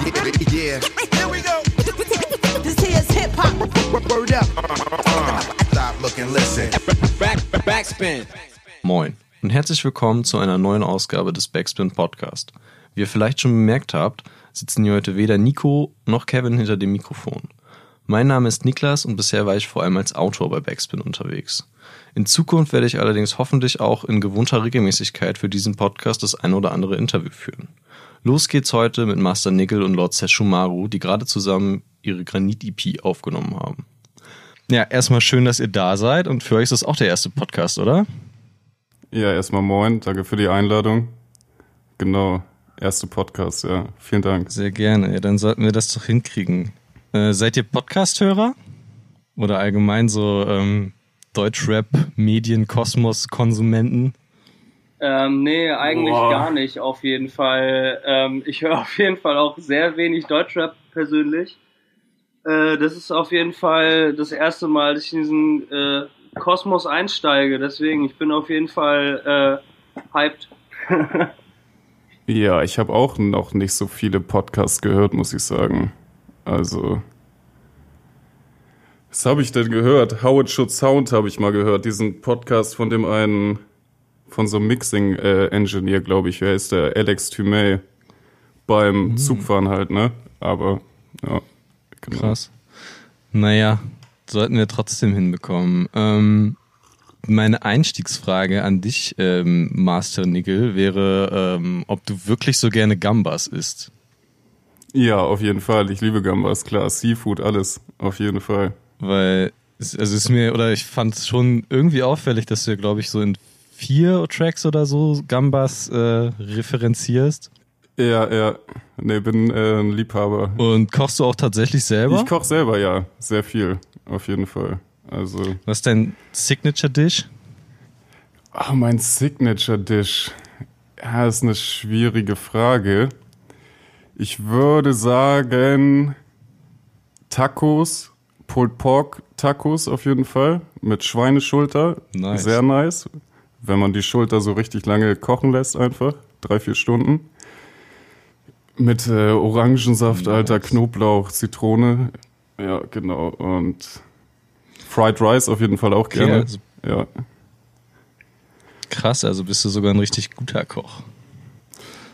Yeah. Here we go. This here's hip hop. Word up. Stop, look and listen. Back, backspin. Moin und herzlich willkommen zu einer neuen Ausgabe des Backspin Podcast. Wie ihr vielleicht schon bemerkt habt, sitzen hier heute weder Nico noch Kevin hinter dem Mikrofon. Mein Name ist Niklas und bisher war ich vor allem als Autor bei Backspin unterwegs. In Zukunft werde ich allerdings hoffentlich auch in gewohnter Regelmäßigkeit für diesen Podcast das ein oder andere Interview führen. Los geht's heute mit Master Nickel und Lord Seshumaru, die gerade zusammen ihre Granit-EP aufgenommen haben. Ja, erstmal schön, dass ihr da seid und für euch ist das auch der erste Podcast, oder? Ja, erstmal moin, danke für die Einladung. Genau, erste Podcast, ja. Vielen Dank. Sehr gerne, ja, dann sollten wir das doch hinkriegen. Äh, seid ihr Podcast-Hörer? Oder allgemein so ähm, Deutschrap, Medien, Kosmos, Konsumenten? Ähm, nee, eigentlich Boah. gar nicht, auf jeden Fall. Ähm, ich höre auf jeden Fall auch sehr wenig Deutschrap persönlich. Äh, das ist auf jeden Fall das erste Mal, dass ich in diesen äh, Kosmos einsteige. Deswegen, ich bin auf jeden Fall äh, hyped. ja, ich habe auch noch nicht so viele Podcasts gehört, muss ich sagen. Also, was habe ich denn gehört? How It Should Sound habe ich mal gehört. Diesen Podcast von dem einen, von so einem Mixing-Engineer, äh, glaube ich. Wer ist der? Alex Thumay. Beim mhm. Zugfahren halt, ne? Aber, ja. Genau. Krass. Naja, sollten wir trotzdem hinbekommen. Ähm, meine Einstiegsfrage an dich, ähm, Master Nickel, wäre, ähm, ob du wirklich so gerne Gambas isst. Ja, auf jeden Fall. Ich liebe Gambas, klar. Seafood, alles. Auf jeden Fall. Weil, es, also ist mir, oder ich fand es schon irgendwie auffällig, dass du, glaube ich, so in vier Tracks oder so Gambas äh, referenzierst. Ja, ja. Nee, bin äh, ein Liebhaber. Und kochst du auch tatsächlich selber? Ich koche selber, ja. Sehr viel. Auf jeden Fall. Also. Was ist dein Signature Dish? Ach, mein Signature Dish. Ja, ist eine schwierige Frage. Ich würde sagen Tacos, Pulled Pork Tacos auf jeden Fall mit Schweineschulter. Nice. Sehr nice. Wenn man die Schulter so richtig lange kochen lässt einfach, drei, vier Stunden. Mit äh, Orangensaft, nice. alter Knoblauch, Zitrone. Ja, genau. Und Fried Rice auf jeden Fall auch gerne. Also ja. Krass, also bist du sogar ein richtig guter Koch.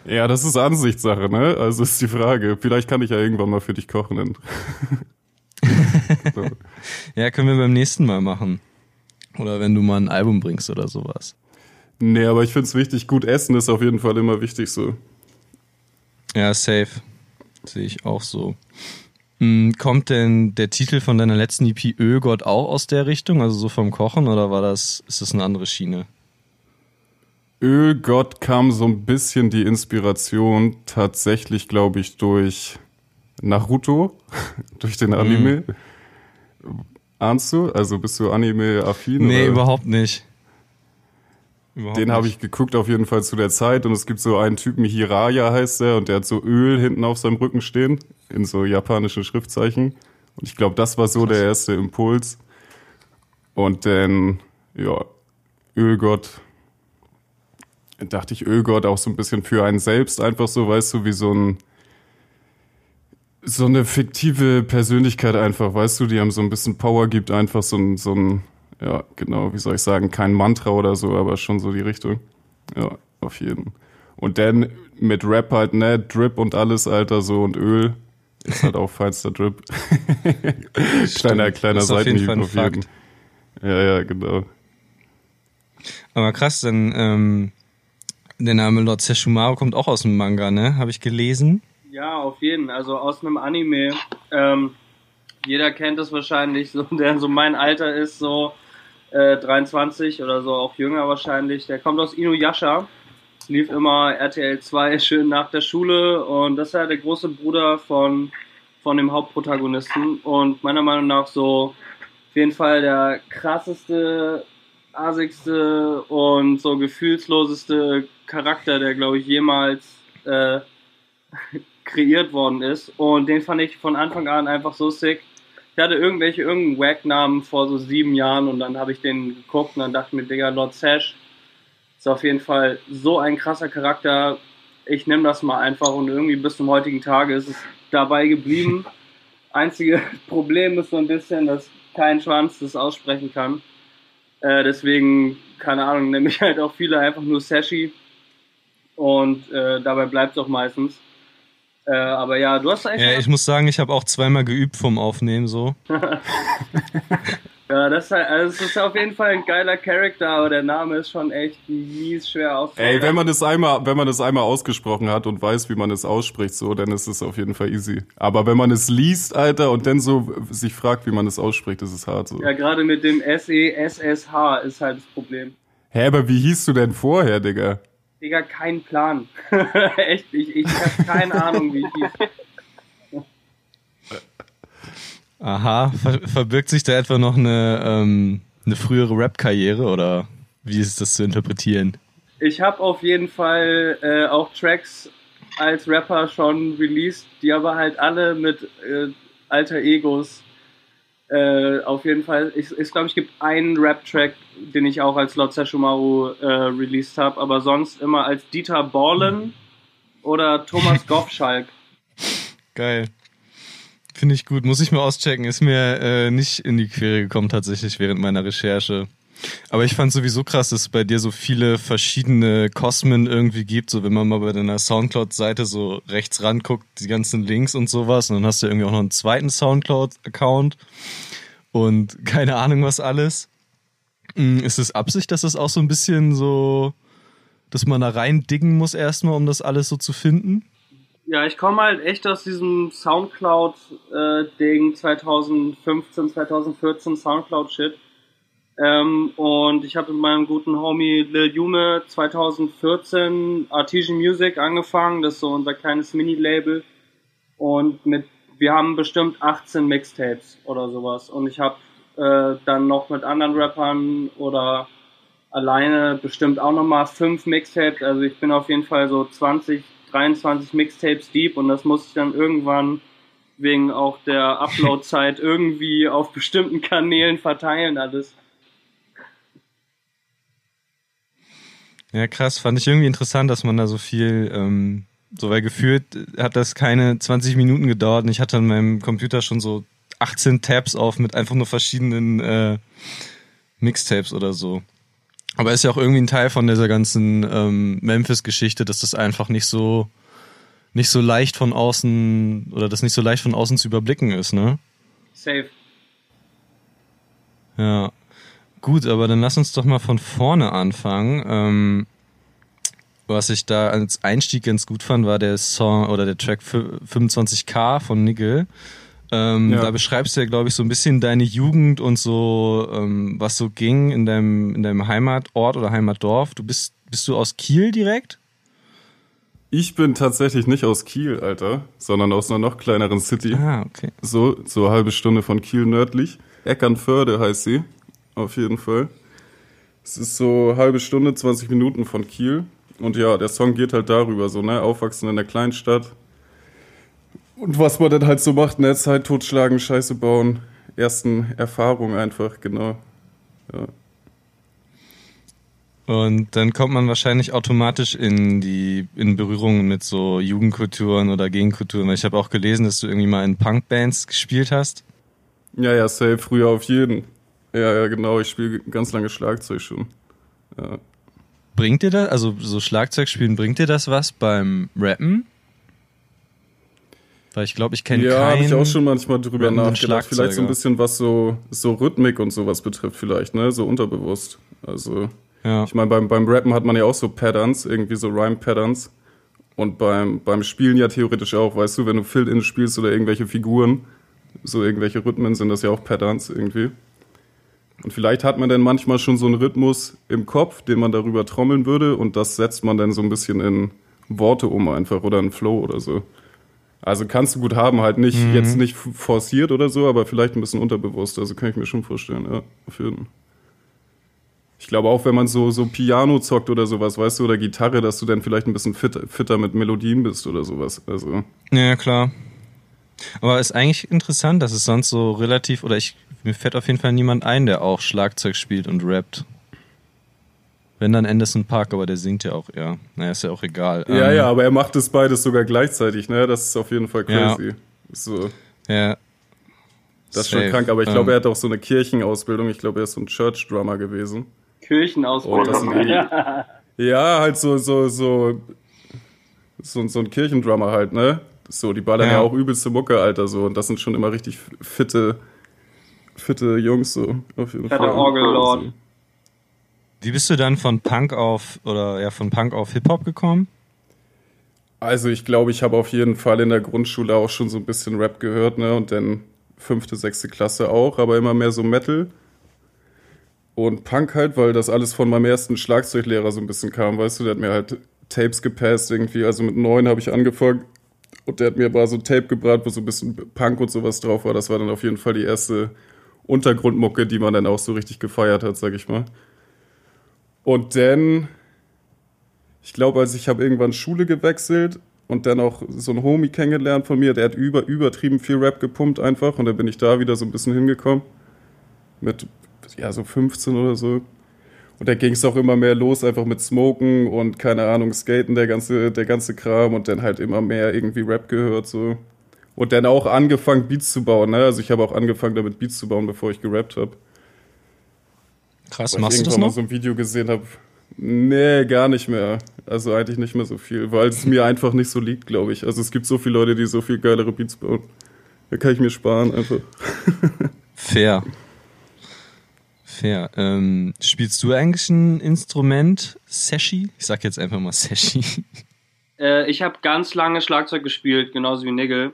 Ja, das ist Ansichtssache, ne? Also ist die Frage. Vielleicht kann ich ja irgendwann mal für dich kochen. so. Ja, können wir beim nächsten Mal machen. Oder wenn du mal ein Album bringst oder sowas. Nee, aber ich finde es wichtig, gut essen ist auf jeden Fall immer wichtig so. Ja, safe. Sehe ich auch so. Hm, kommt denn der Titel von deiner letzten EP Ölgott auch aus der Richtung, also so vom Kochen, oder war das, ist das eine andere Schiene? Ölgott kam so ein bisschen die Inspiration tatsächlich, glaube ich, durch Naruto, durch den Anime. Mhm. Ahnst du? Also bist du Anime-affin? Nee, oder? überhaupt nicht. Überhaupt den habe ich geguckt auf jeden Fall zu der Zeit und es gibt so einen Typen, Hiraya heißt der, und der hat so Öl hinten auf seinem Rücken stehen, in so japanischen Schriftzeichen. Und ich glaube, das war so Krass. der erste Impuls. Und dann, ja, Ölgott dachte ich, Ölgott auch so ein bisschen für einen selbst, einfach so, weißt du, wie so ein so eine fiktive Persönlichkeit einfach, weißt du, die einem so ein bisschen Power gibt, einfach so ein, so ein, ja, genau, wie soll ich sagen, kein Mantra oder so, aber schon so die Richtung. Ja, auf jeden. Und dann mit Rap halt, ne, Drip und alles, Alter, so und Öl. Ist halt auch feinster Drip. kleiner, kleiner Seitenhieb auf jeden. Ja, ja, genau. Aber krass, dann, ähm, der Name Lord Sesshomaru kommt auch aus dem Manga, ne? Habe ich gelesen. Ja, auf jeden. Also aus einem Anime. Ähm, jeder kennt es wahrscheinlich, so, der so mein Alter ist, so äh, 23 oder so, auch jünger wahrscheinlich. Der kommt aus Inuyasha. Lief immer RTL 2 schön nach der Schule und das ist ja der große Bruder von, von dem Hauptprotagonisten und meiner Meinung nach so auf jeden Fall der krasseste assigste und so gefühlsloseste Charakter, der, glaube ich, jemals äh, kreiert worden ist. Und den fand ich von Anfang an einfach so sick. Ich hatte irgendwelche, irgendeinen Wack-Namen vor so sieben Jahren und dann habe ich den geguckt und dann dachte ich mir, Digga, Lord Sash ist auf jeden Fall so ein krasser Charakter. ich nehme das mal einfach und irgendwie bis zum heutigen Tage ist es dabei geblieben. Einzige Problem ist so ein bisschen, dass kein Schwanz das aussprechen kann. Äh, deswegen, keine Ahnung, nehme ich halt auch viele einfach nur Sashi und äh, dabei bleibt es auch meistens. Äh, aber ja, du hast eigentlich. Ja, ich muss sagen, ich habe auch zweimal geübt vom Aufnehmen so. Ja, das ist, halt, also es ist auf jeden Fall ein geiler Charakter, aber der Name ist schon echt mies schwer auszusprechen. Ey, wenn man das einmal, wenn man das einmal ausgesprochen hat und weiß, wie man es ausspricht, so, dann ist es auf jeden Fall easy. Aber wenn man es liest, Alter, und dann so sich fragt, wie man es ausspricht, ist es hart so. Ja, gerade mit dem S-E-S-S-H ist halt das Problem. Hä, aber wie hieß du denn vorher, Digga? Digga, kein Plan. echt, ich, ich habe keine Ahnung, wie ich hieß. Aha, ver verbirgt sich da etwa noch eine, ähm, eine frühere Rap-Karriere oder wie ist das zu interpretieren? Ich habe auf jeden Fall äh, auch Tracks als Rapper schon released, die aber halt alle mit äh, alter Egos äh, auf jeden Fall. Ich, ich glaube, es gibt einen Rap-Track, den ich auch als Lotsa Shumaru äh, released habe, aber sonst immer als Dieter Borlen oder Thomas Gottschalk. Geil. Finde ich gut, muss ich mal auschecken. Ist mir äh, nicht in die Quere gekommen tatsächlich während meiner Recherche. Aber ich fand sowieso krass, dass es bei dir so viele verschiedene Kosmen irgendwie gibt. So wenn man mal bei deiner Soundcloud-Seite so rechts ranguckt, die ganzen Links und sowas. Und dann hast du irgendwie auch noch einen zweiten Soundcloud-Account und keine Ahnung was alles. Hm, ist es Absicht, dass das auch so ein bisschen so, dass man da rein diggen muss erstmal, um das alles so zu finden? Ja, ich komme halt echt aus diesem Soundcloud-Ding 2015, 2014 Soundcloud-Shit. Ähm, und ich habe mit meinem guten Homie Lil Jume 2014 Artesian Music angefangen. Das ist so unser kleines Mini-Label. Und mit, wir haben bestimmt 18 Mixtapes oder sowas. Und ich habe äh, dann noch mit anderen Rappern oder alleine bestimmt auch nochmal fünf Mixtapes. Also ich bin auf jeden Fall so 20, 23 Mixtapes deep und das muss ich dann irgendwann wegen auch der Upload-Zeit irgendwie auf bestimmten Kanälen verteilen alles. Ja, krass. Fand ich irgendwie interessant, dass man da so viel, ähm, so weil gefühlt hat das keine 20 Minuten gedauert und ich hatte an meinem Computer schon so 18 Tabs auf mit einfach nur verschiedenen äh, Mixtapes oder so. Aber ist ja auch irgendwie ein Teil von dieser ganzen ähm, Memphis-Geschichte, dass das einfach nicht so nicht so leicht von außen oder das nicht so leicht von außen zu überblicken ist, ne? Safe. Ja. Gut, aber dann lass uns doch mal von vorne anfangen. Ähm, was ich da als Einstieg ganz gut fand, war der Song oder der Track 25k von Nigel. Ähm, ja. Da beschreibst du ja, glaube ich, so ein bisschen deine Jugend und so, ähm, was so ging in deinem, in deinem Heimatort oder Heimatdorf. Du bist, bist du aus Kiel direkt? Ich bin tatsächlich nicht aus Kiel, Alter, sondern aus einer noch kleineren City. Ah, okay. So, so eine halbe Stunde von Kiel nördlich. Eckernförde heißt sie, auf jeden Fall. Es ist so eine halbe Stunde, 20 Minuten von Kiel. Und ja, der Song geht halt darüber, so, ne, aufwachsen in der Kleinstadt, und was man dann halt so macht, ne? Zeit totschlagen, Scheiße bauen. Ersten Erfahrungen einfach, genau. Ja. Und dann kommt man wahrscheinlich automatisch in die in Berührung mit so Jugendkulturen oder Gegenkulturen. Weil ich habe auch gelesen, dass du irgendwie mal in Punkbands gespielt hast. Ja, ja, safe, früher auf jeden. Ja, ja, genau. Ich spiele ganz lange Schlagzeug schon. Ja. Bringt dir das, also so Schlagzeug spielen, bringt dir das was beim Rappen? Weil ich glaube, ich kenne Ja, habe ich auch schon manchmal drüber nachgedacht. Vielleicht so ein bisschen was so, so Rhythmik und sowas betrifft, vielleicht, ne? So unterbewusst. Also, ja. ich meine, beim, beim Rappen hat man ja auch so Patterns, irgendwie so Rhyme-Patterns. Und beim, beim Spielen ja theoretisch auch, weißt du, wenn du Fill-In spielst oder irgendwelche Figuren, so irgendwelche Rhythmen sind das ja auch Patterns irgendwie. Und vielleicht hat man dann manchmal schon so einen Rhythmus im Kopf, den man darüber trommeln würde und das setzt man dann so ein bisschen in Worte um einfach oder in Flow oder so. Also kannst du gut haben, halt nicht mhm. jetzt nicht forciert oder so, aber vielleicht ein bisschen unterbewusst. Also kann ich mir schon vorstellen, ja, auf jeden Ich glaube auch, wenn man so, so Piano zockt oder sowas, weißt du, oder Gitarre, dass du dann vielleicht ein bisschen fitter, fitter mit Melodien bist oder sowas. Also. Ja, klar. Aber ist eigentlich interessant, dass es sonst so relativ, oder ich, mir fällt auf jeden Fall niemand ein, der auch Schlagzeug spielt und rappt. Wenn dann Anderson Park, aber der singt ja auch eher. Naja, ist ja auch egal. Ja, Ähm, ja, aber er macht es beides sogar gleichzeitig, ne? Das ist auf jeden Fall Ja. crazy. So, Ja. das ist schon Safe. krank, aber ich glaube, Ähm, er hat auch so eine Kirchenausbildung. Ich glaube, er ist so ein Church-Drummer gewesen. Kirchenausbildung. Oh, das irgendwie- Ja, halt so, so, so, so, so ein Kirchendrummer halt, ne? So, die ballern ja. Ja. auch übelste Mucke, Alter, so. Und das sind schon immer richtig fitte, fitte Jungs, so. Auf jeden Fall. Orgellord. So. Wie bist du dann von Punk auf oder ja von Punk auf Hip Hop gekommen? Also, ich glaube, ich habe auf jeden Fall in der Grundschule auch schon so ein bisschen Rap gehört, ne? Und dann fünfte, sechste Klasse auch, aber immer mehr so Metal. Und Punk halt, weil das alles von meinem ersten Schlagzeuglehrer so ein bisschen kam, weißt du, der hat mir halt Tapes gepasst irgendwie. Also mit neun habe ich angefangen und der hat mir mal so ein Tape gebracht, wo so ein bisschen Punk und sowas drauf war. Das war dann auf jeden Fall die erste Untergrundmucke, die man dann auch so richtig gefeiert hat, sag ich mal. Und dann, ich glaube, als ich habe irgendwann Schule gewechselt und dann auch so ein Homie kennengelernt von mir, der hat über, übertrieben viel Rap gepumpt einfach und dann bin ich da wieder so ein bisschen hingekommen. Mit, ja, so 15 oder so. Und da ging es auch immer mehr los, einfach mit Smoken und keine Ahnung, Skaten, der ganze, der ganze Kram und dann halt immer mehr irgendwie Rap gehört so. Und dann auch angefangen, Beats zu bauen, ne? Also ich habe auch angefangen, damit Beats zu bauen, bevor ich gerappt habe. Krass, Weil machst ich du das irgendwann mal noch? so ein Video gesehen habe. Nee, gar nicht mehr. Also eigentlich nicht mehr so viel, weil es mir einfach nicht so liegt, glaube ich. Also es gibt so viele Leute, die so viel geilere Beats bauen. Da kann ich mir sparen einfach. Fair. Fair. Ähm, spielst du eigentlich ein Instrument? Seshi? Ich sag jetzt einfach mal Seshi. Äh, ich habe ganz lange Schlagzeug gespielt, genauso wie Nigel.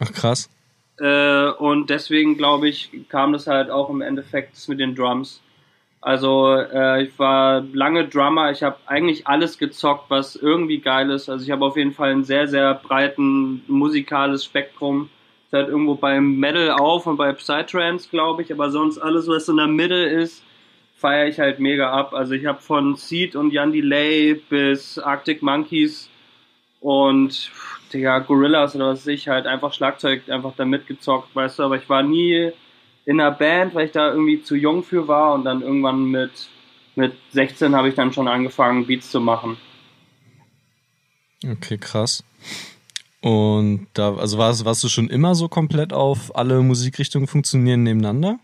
Ach krass. Äh, und deswegen glaube ich, kam das halt auch im Endeffekt mit den Drums. Also äh, ich war lange Drummer, ich habe eigentlich alles gezockt, was irgendwie geil ist. Also ich habe auf jeden Fall ein sehr, sehr breiten musikales Spektrum. Ist halt irgendwo beim Metal auf und bei Psytrance, glaube ich, aber sonst alles, was in der Mitte ist, feiere ich halt mega ab. Also ich habe von Seed und Jan Delay bis Arctic Monkeys und Digga, Gorillas oder was weiß ich, halt einfach Schlagzeug einfach da mitgezockt, weißt du, aber ich war nie in einer Band, weil ich da irgendwie zu jung für war und dann irgendwann mit, mit 16 habe ich dann schon angefangen, Beats zu machen. Okay, krass. Und da, also warst, warst du schon immer so komplett auf alle Musikrichtungen funktionieren nebeneinander?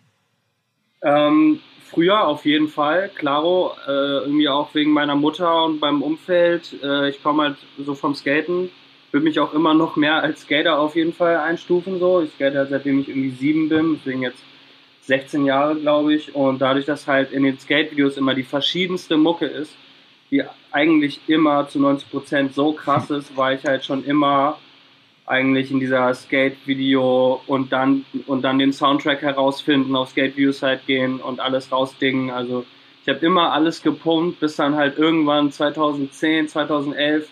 Ähm, früher auf jeden Fall, klaro, äh, irgendwie auch wegen meiner Mutter und beim Umfeld. Äh, ich komme halt so vom Skaten, würde mich auch immer noch mehr als Skater auf jeden Fall einstufen. So. Ich skate halt seitdem ich irgendwie sieben bin, deswegen jetzt 16 Jahre, glaube ich. Und dadurch, dass halt in den Skate-Videos immer die verschiedenste Mucke ist, die eigentlich immer zu 90% so krass ist, war ich halt schon immer eigentlich in dieser Skate-Video und dann und dann den Soundtrack herausfinden, auf Skate-Videos halt gehen und alles rausdingen. Also ich habe immer alles gepumpt, bis dann halt irgendwann 2010, 2011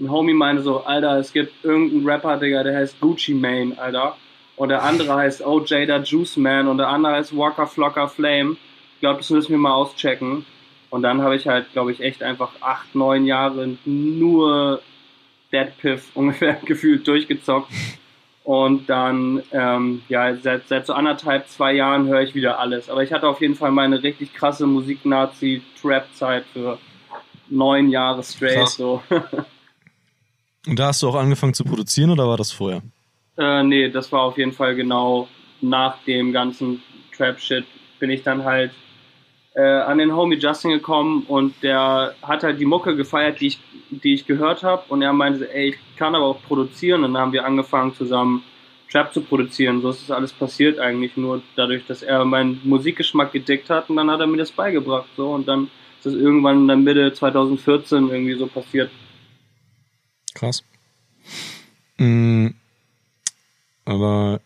ein Homie meinte so, Alter, es gibt irgendeinen Rapper, Digga, der heißt Gucci Mane, Alter. Und der andere heißt OJ der Juice Man und der andere heißt Walker Flocker Flame. Ich glaube, das müssen wir mal auschecken. Und dann habe ich halt, glaube ich, echt einfach acht, neun Jahre nur Dead Piff ungefähr gefühlt durchgezockt. Und dann, ähm, ja, seit, seit so anderthalb, zwei Jahren höre ich wieder alles. Aber ich hatte auf jeden Fall meine richtig krasse Musik-Nazi-Trap-Zeit für neun Jahre straight. Krass. So. Und da hast du auch angefangen zu produzieren oder war das vorher? Äh, nee, das war auf jeden Fall genau nach dem ganzen Trap-Shit bin ich dann halt äh, an den Homie Justin gekommen und der hat halt die Mucke gefeiert, die ich, die ich gehört habe und er meinte, ey, ich kann aber auch produzieren und dann haben wir angefangen zusammen Trap zu produzieren. So ist das alles passiert eigentlich nur dadurch, dass er meinen Musikgeschmack gedickt hat und dann hat er mir das beigebracht so und dann ist das irgendwann in der Mitte 2014 irgendwie so passiert. Krass. Mm, aber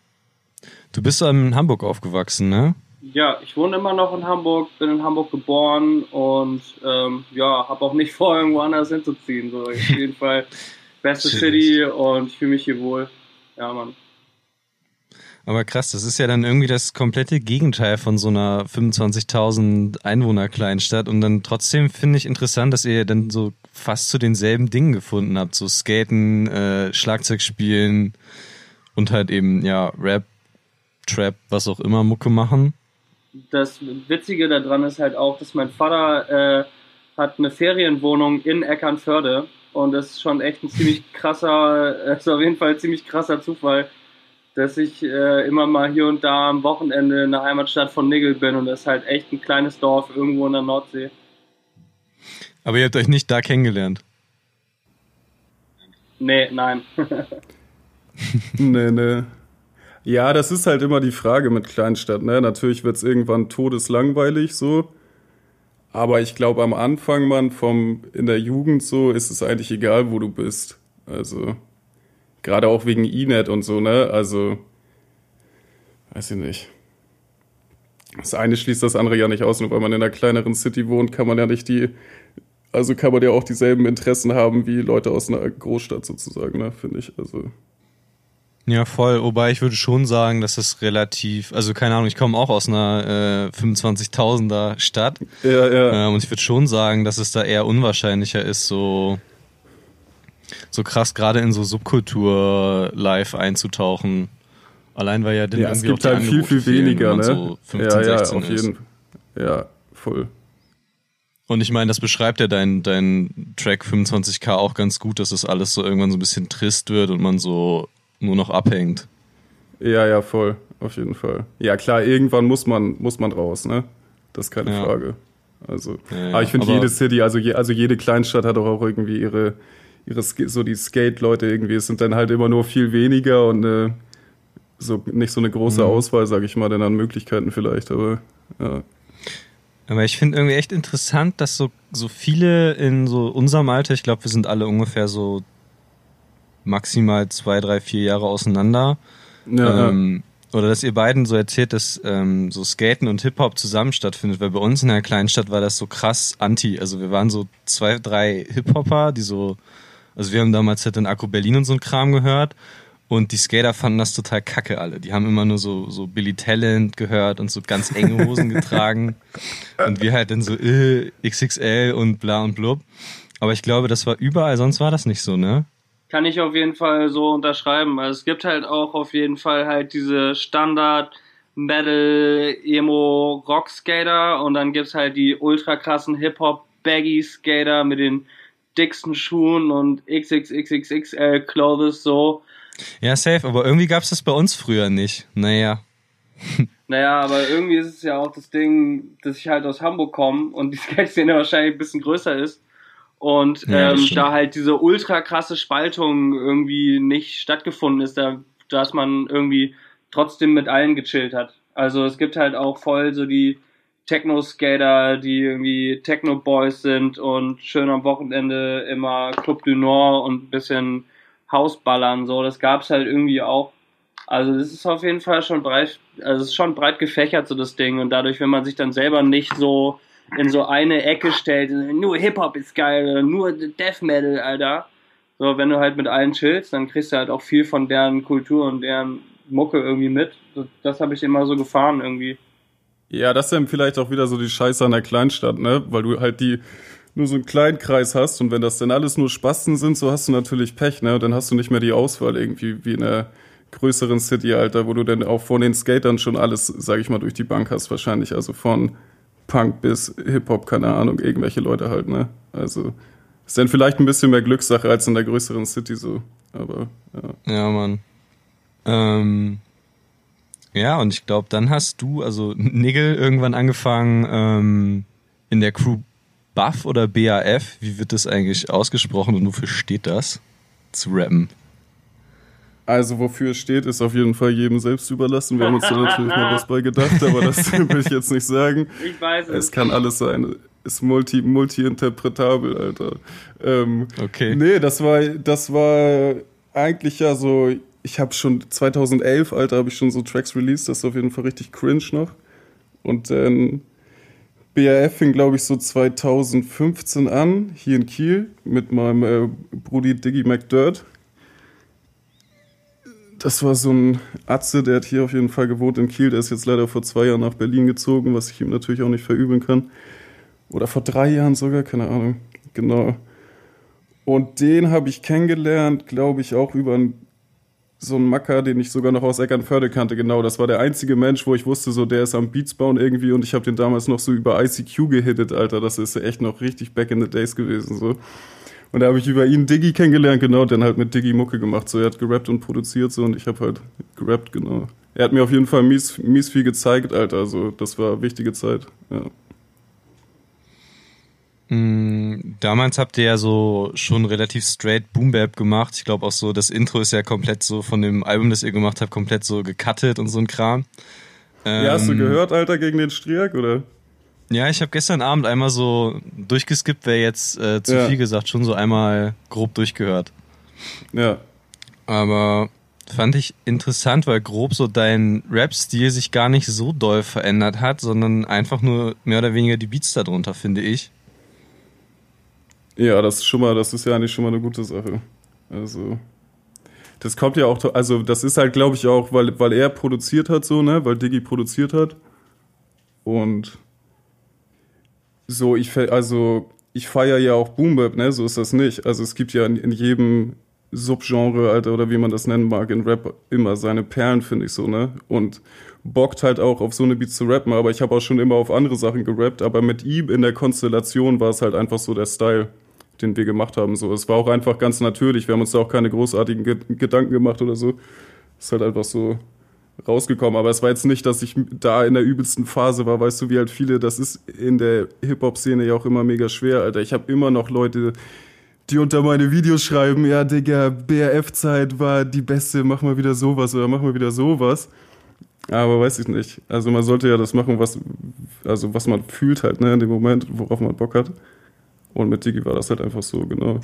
du bist in Hamburg aufgewachsen, ne? Ja, ich wohne immer noch in Hamburg, bin in Hamburg geboren und ähm, ja, habe auch nicht vor, irgendwo anders hinzuziehen. So, auf jeden Fall beste. City und ich fühle mich hier wohl. Ja, Mann. Aber krass, das ist ja dann irgendwie das komplette Gegenteil von so einer 25.000 Einwohner Kleinstadt und dann trotzdem finde ich interessant, dass ihr dann so fast zu denselben Dingen gefunden habt, so Skaten, äh, Schlagzeug spielen und halt eben ja Rap, Trap, was auch immer Mucke machen. Das Witzige daran ist halt auch, dass mein Vater äh, hat eine Ferienwohnung in Eckernförde. Und das ist schon echt ein ziemlich krasser, ist auf jeden Fall ein ziemlich krasser Zufall, dass ich äh, immer mal hier und da am Wochenende in der Heimatstadt von Nigel bin und das ist halt echt ein kleines Dorf irgendwo in der Nordsee. Aber ihr habt euch nicht da kennengelernt. Nee, nein. nee, nee. Ja, das ist halt immer die Frage mit Kleinstadt, ne? Natürlich wird's irgendwann todeslangweilig so. Aber ich glaube, am Anfang, man, vom, in der Jugend so, ist es eigentlich egal, wo du bist. Also, gerade auch wegen E-Net und so, ne? Also, weiß ich nicht. Das eine schließt das andere ja nicht aus, nur weil man in einer kleineren City wohnt, kann man ja nicht die, also kann man ja auch dieselben Interessen haben wie Leute aus einer Großstadt sozusagen, ne, finde ich. Also. Ja, voll. Wobei ich würde schon sagen, dass es relativ, also keine Ahnung, ich komme auch aus einer äh, 25.000er Stadt. Ja, ja. Äh, und ich würde schon sagen, dass es da eher unwahrscheinlicher ist, so, so krass gerade in so Subkultur live einzutauchen. Allein weil ja dann ja, es gibt halt viel, viel weniger, ne? So 15, ja, ja, 16 auf ist. jeden Fall. Ja, voll. Und ich meine, das beschreibt ja dein, dein Track 25k auch ganz gut, dass das alles so irgendwann so ein bisschen trist wird und man so nur noch abhängt. Ja, ja, voll. Auf jeden Fall. Ja, klar, irgendwann muss man, muss man raus, ne? Das ist keine Ja. Frage. Also, Ja, ja, aber ich finde, jede City, also, je, also jede Kleinstadt hat doch auch irgendwie ihre, ihre so die Skate-Leute irgendwie. Es sind dann halt immer nur viel weniger und äh, so nicht so eine große Mhm. Auswahl, sag ich mal, denn an Möglichkeiten vielleicht, aber ja. Aber ich finde irgendwie echt interessant, dass so, so viele in so unserem Alter, ich glaube, wir sind alle ungefähr so maximal zwei, drei, vier Jahre auseinander. Ja, ähm, oder dass ihr beiden so erzählt, dass ähm, so Skaten und Hip-Hop zusammen stattfindet, weil bei uns in der Kleinstadt war das so krass anti. Also wir waren so zwei, drei Hip-Hopper, die so, also wir haben damals halt in Akku Berlin und so ein Kram gehört und die Skater fanden das total kacke alle. Die haben immer nur so, so Billy Talent gehört und so ganz enge Hosen getragen und wir halt dann so äh, XXL und bla und blub. Aber ich glaube, das war überall, sonst war das nicht so, ne? Kann ich auf jeden Fall so unterschreiben. Also es gibt halt auch auf jeden Fall halt diese Standard Metal, Emo, Rock Skater und dann gibt's halt die ultra krassen Hip-Hop Baggy Skater mit den dicksten Schuhen und XXXXXL Clothes so. Ja, safe, aber irgendwie gab's das bei uns früher nicht. Naja. Naja, aber irgendwie ist es ja auch das Ding, dass ich halt aus Hamburg komme und die Skate-Szene wahrscheinlich ein bisschen größer ist. Und Ja, ähm, da halt diese ultra krasse Spaltung irgendwie nicht stattgefunden ist, da, dass man irgendwie trotzdem mit allen gechillt hat. Also es gibt halt auch voll so die Techno-Skater, die irgendwie Techno-Boys sind und schön am Wochenende immer Club du Nord und ein bisschen Hausballern, so. Das gab's halt irgendwie auch. Also das ist auf jeden Fall schon breit, also es ist schon breit gefächert so das Ding und dadurch, wenn man sich dann selber nicht so in so eine Ecke stellt, nur Hip-Hop ist geil oder nur Death Metal, Alter. So, wenn du halt mit allen chillst, dann kriegst du halt auch viel von deren Kultur und deren Mucke irgendwie mit. Das, das habe ich immer so gefahren irgendwie. Ja, das ist dann vielleicht auch wieder so die Scheiße an der Kleinstadt, ne? Weil du halt die nur so einen kleinen Kreis hast und wenn das dann alles nur Spasten sind, so hast du natürlich Pech, ne? Und dann hast du nicht mehr die Auswahl irgendwie wie in einer größeren City, Alter, wo du dann auch von den Skatern schon alles, sag ich mal, durch die Bank hast wahrscheinlich. Also von Punk bis Hip-Hop, keine Ahnung, irgendwelche Leute halt, ne? Also ist dann vielleicht ein bisschen mehr Glückssache als in der größeren City so. Aber ja. Ja, Mann. Ähm, ja, und ich glaube, dann hast du, also Nigel, irgendwann angefangen ähm, in der Crew Buff oder BAF, wie wird das eigentlich ausgesprochen und wofür steht das? Zu rappen. Also wofür es steht, ist auf jeden Fall jedem selbst überlassen. Wir haben uns da natürlich mal was bei gedacht, aber das will ich jetzt nicht sagen. Ich weiß es. Es kann alles sein. Ist multi, multi-interpretabel, Alter. Ähm, Okay. Nee, das war, das war eigentlich ja so, ich habe schon 2011, Alter, habe ich schon so Tracks released, das ist auf jeden Fall richtig cringe noch. Und dann BRF fing, glaube ich, so 2015 an, hier in Kiel, mit meinem äh, Brudi Diggy McDirt. Das war so ein Atze, der hat hier auf jeden Fall gewohnt in Kiel. Der ist jetzt leider vor zwei Jahren nach Berlin gezogen, was ich ihm natürlich auch nicht verübeln kann. Oder vor drei Jahren sogar, keine Ahnung. Genau. Und den habe ich kennengelernt, glaube ich, auch über einen so ein Macker, den ich sogar noch aus Eckernförde kannte, genau. Das war der einzige Mensch, wo ich wusste, so der ist am Beats bauen irgendwie und ich habe den damals noch so über ICQ gehittet, Alter. Das ist echt noch richtig back in the days gewesen, so. Und da habe ich über ihn Diggy kennengelernt, genau, dann halt mit Diggy Mucke gemacht. So, er hat gerappt und produziert so und ich habe halt gerappt, genau. Er hat mir auf jeden Fall mies, mies viel gezeigt, Alter. So, das war wichtige Zeit, ja. Mm, Damals habt ihr ja so schon relativ straight Boom Bap gemacht. Ich glaube auch so, das Intro ist ja komplett so von dem Album, das ihr gemacht habt, komplett so gecuttet und so ein Kram. ja, hast du Ähm, gehört, Alter, gegen den Striak, oder? Ja, ich habe gestern Abend einmal so durchgeskippt, wäre jetzt äh, zu Ja. viel gesagt, schon so einmal grob durchgehört. Ja. Aber fand ich interessant, weil grob so dein Rap-Stil sich gar nicht so doll verändert hat, sondern einfach nur mehr oder weniger die Beats darunter, finde ich. Ja, das ist schon mal, das ist ja eigentlich schon mal eine gute Sache. Also, das kommt ja auch, also das ist halt, glaube ich, auch, weil, weil er produziert hat, so, ne, weil Diggy produziert hat. Und so, ich, also, ich feiere ja auch Boom Bap, ne, so ist das nicht. Also, es gibt ja in, in jedem Subgenre, Alter, oder wie man das nennen mag, in Rap immer seine Perlen, finde ich so, ne. Und bockt halt auch auf so eine Beats zu rappen, aber ich habe auch schon immer auf andere Sachen gerappt, aber mit ihm in der Konstellation war es halt einfach so der Style, den wir gemacht haben. So, es war auch einfach ganz natürlich. Wir haben uns da auch keine großartigen Ge Gedanken gemacht oder so. Ist halt einfach so rausgekommen. Aber es war jetzt nicht, dass ich da in der übelsten Phase war, weißt du, wie halt viele, das ist in der Hip-Hop-Szene ja auch immer mega schwer, Alter. Ich habe immer noch Leute, die unter meine Videos schreiben, ja, Digga, BRF-Zeit war die beste, mach mal wieder sowas oder mach mal wieder sowas. Aber weiß ich nicht. Also man sollte ja das machen, was, also was man fühlt halt, ne, in dem Moment, worauf man Bock hat. Und mit Digi war das halt einfach so, genau.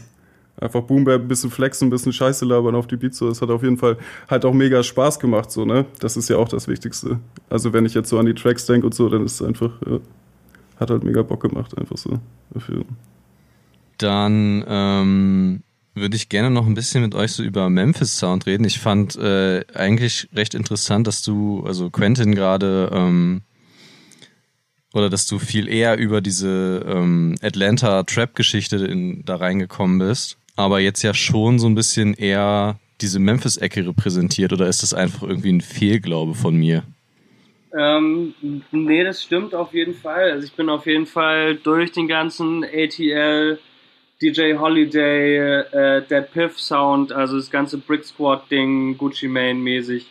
Einfach Boom ein bisschen flexen, ein bisschen Scheiße labern auf die Beats. Das hat auf jeden Fall halt auch mega Spaß gemacht, so, ne? Das ist ja auch das Wichtigste. Also wenn ich jetzt so an die Tracks denke und so, dann ist es einfach, ja, hat halt mega Bock gemacht, einfach so. Dafür. Dann ähm, würde ich gerne noch ein bisschen mit euch so über Memphis Sound reden. Ich fand äh, eigentlich recht interessant, dass du, also Quentin gerade, ähm, oder dass du viel eher über diese ähm, Atlanta Trap-Geschichte da reingekommen bist, aber jetzt ja schon so ein bisschen eher diese Memphis-Ecke repräsentiert, oder ist das einfach irgendwie ein Fehlglaube von mir? Ähm, nee, das stimmt auf jeden Fall. Also ich bin auf jeden Fall durch den ganzen ATL, DJ Holiday, äh, Dead Piff Sound, also das ganze Brick Squad Ding, Gucci Mane mäßig.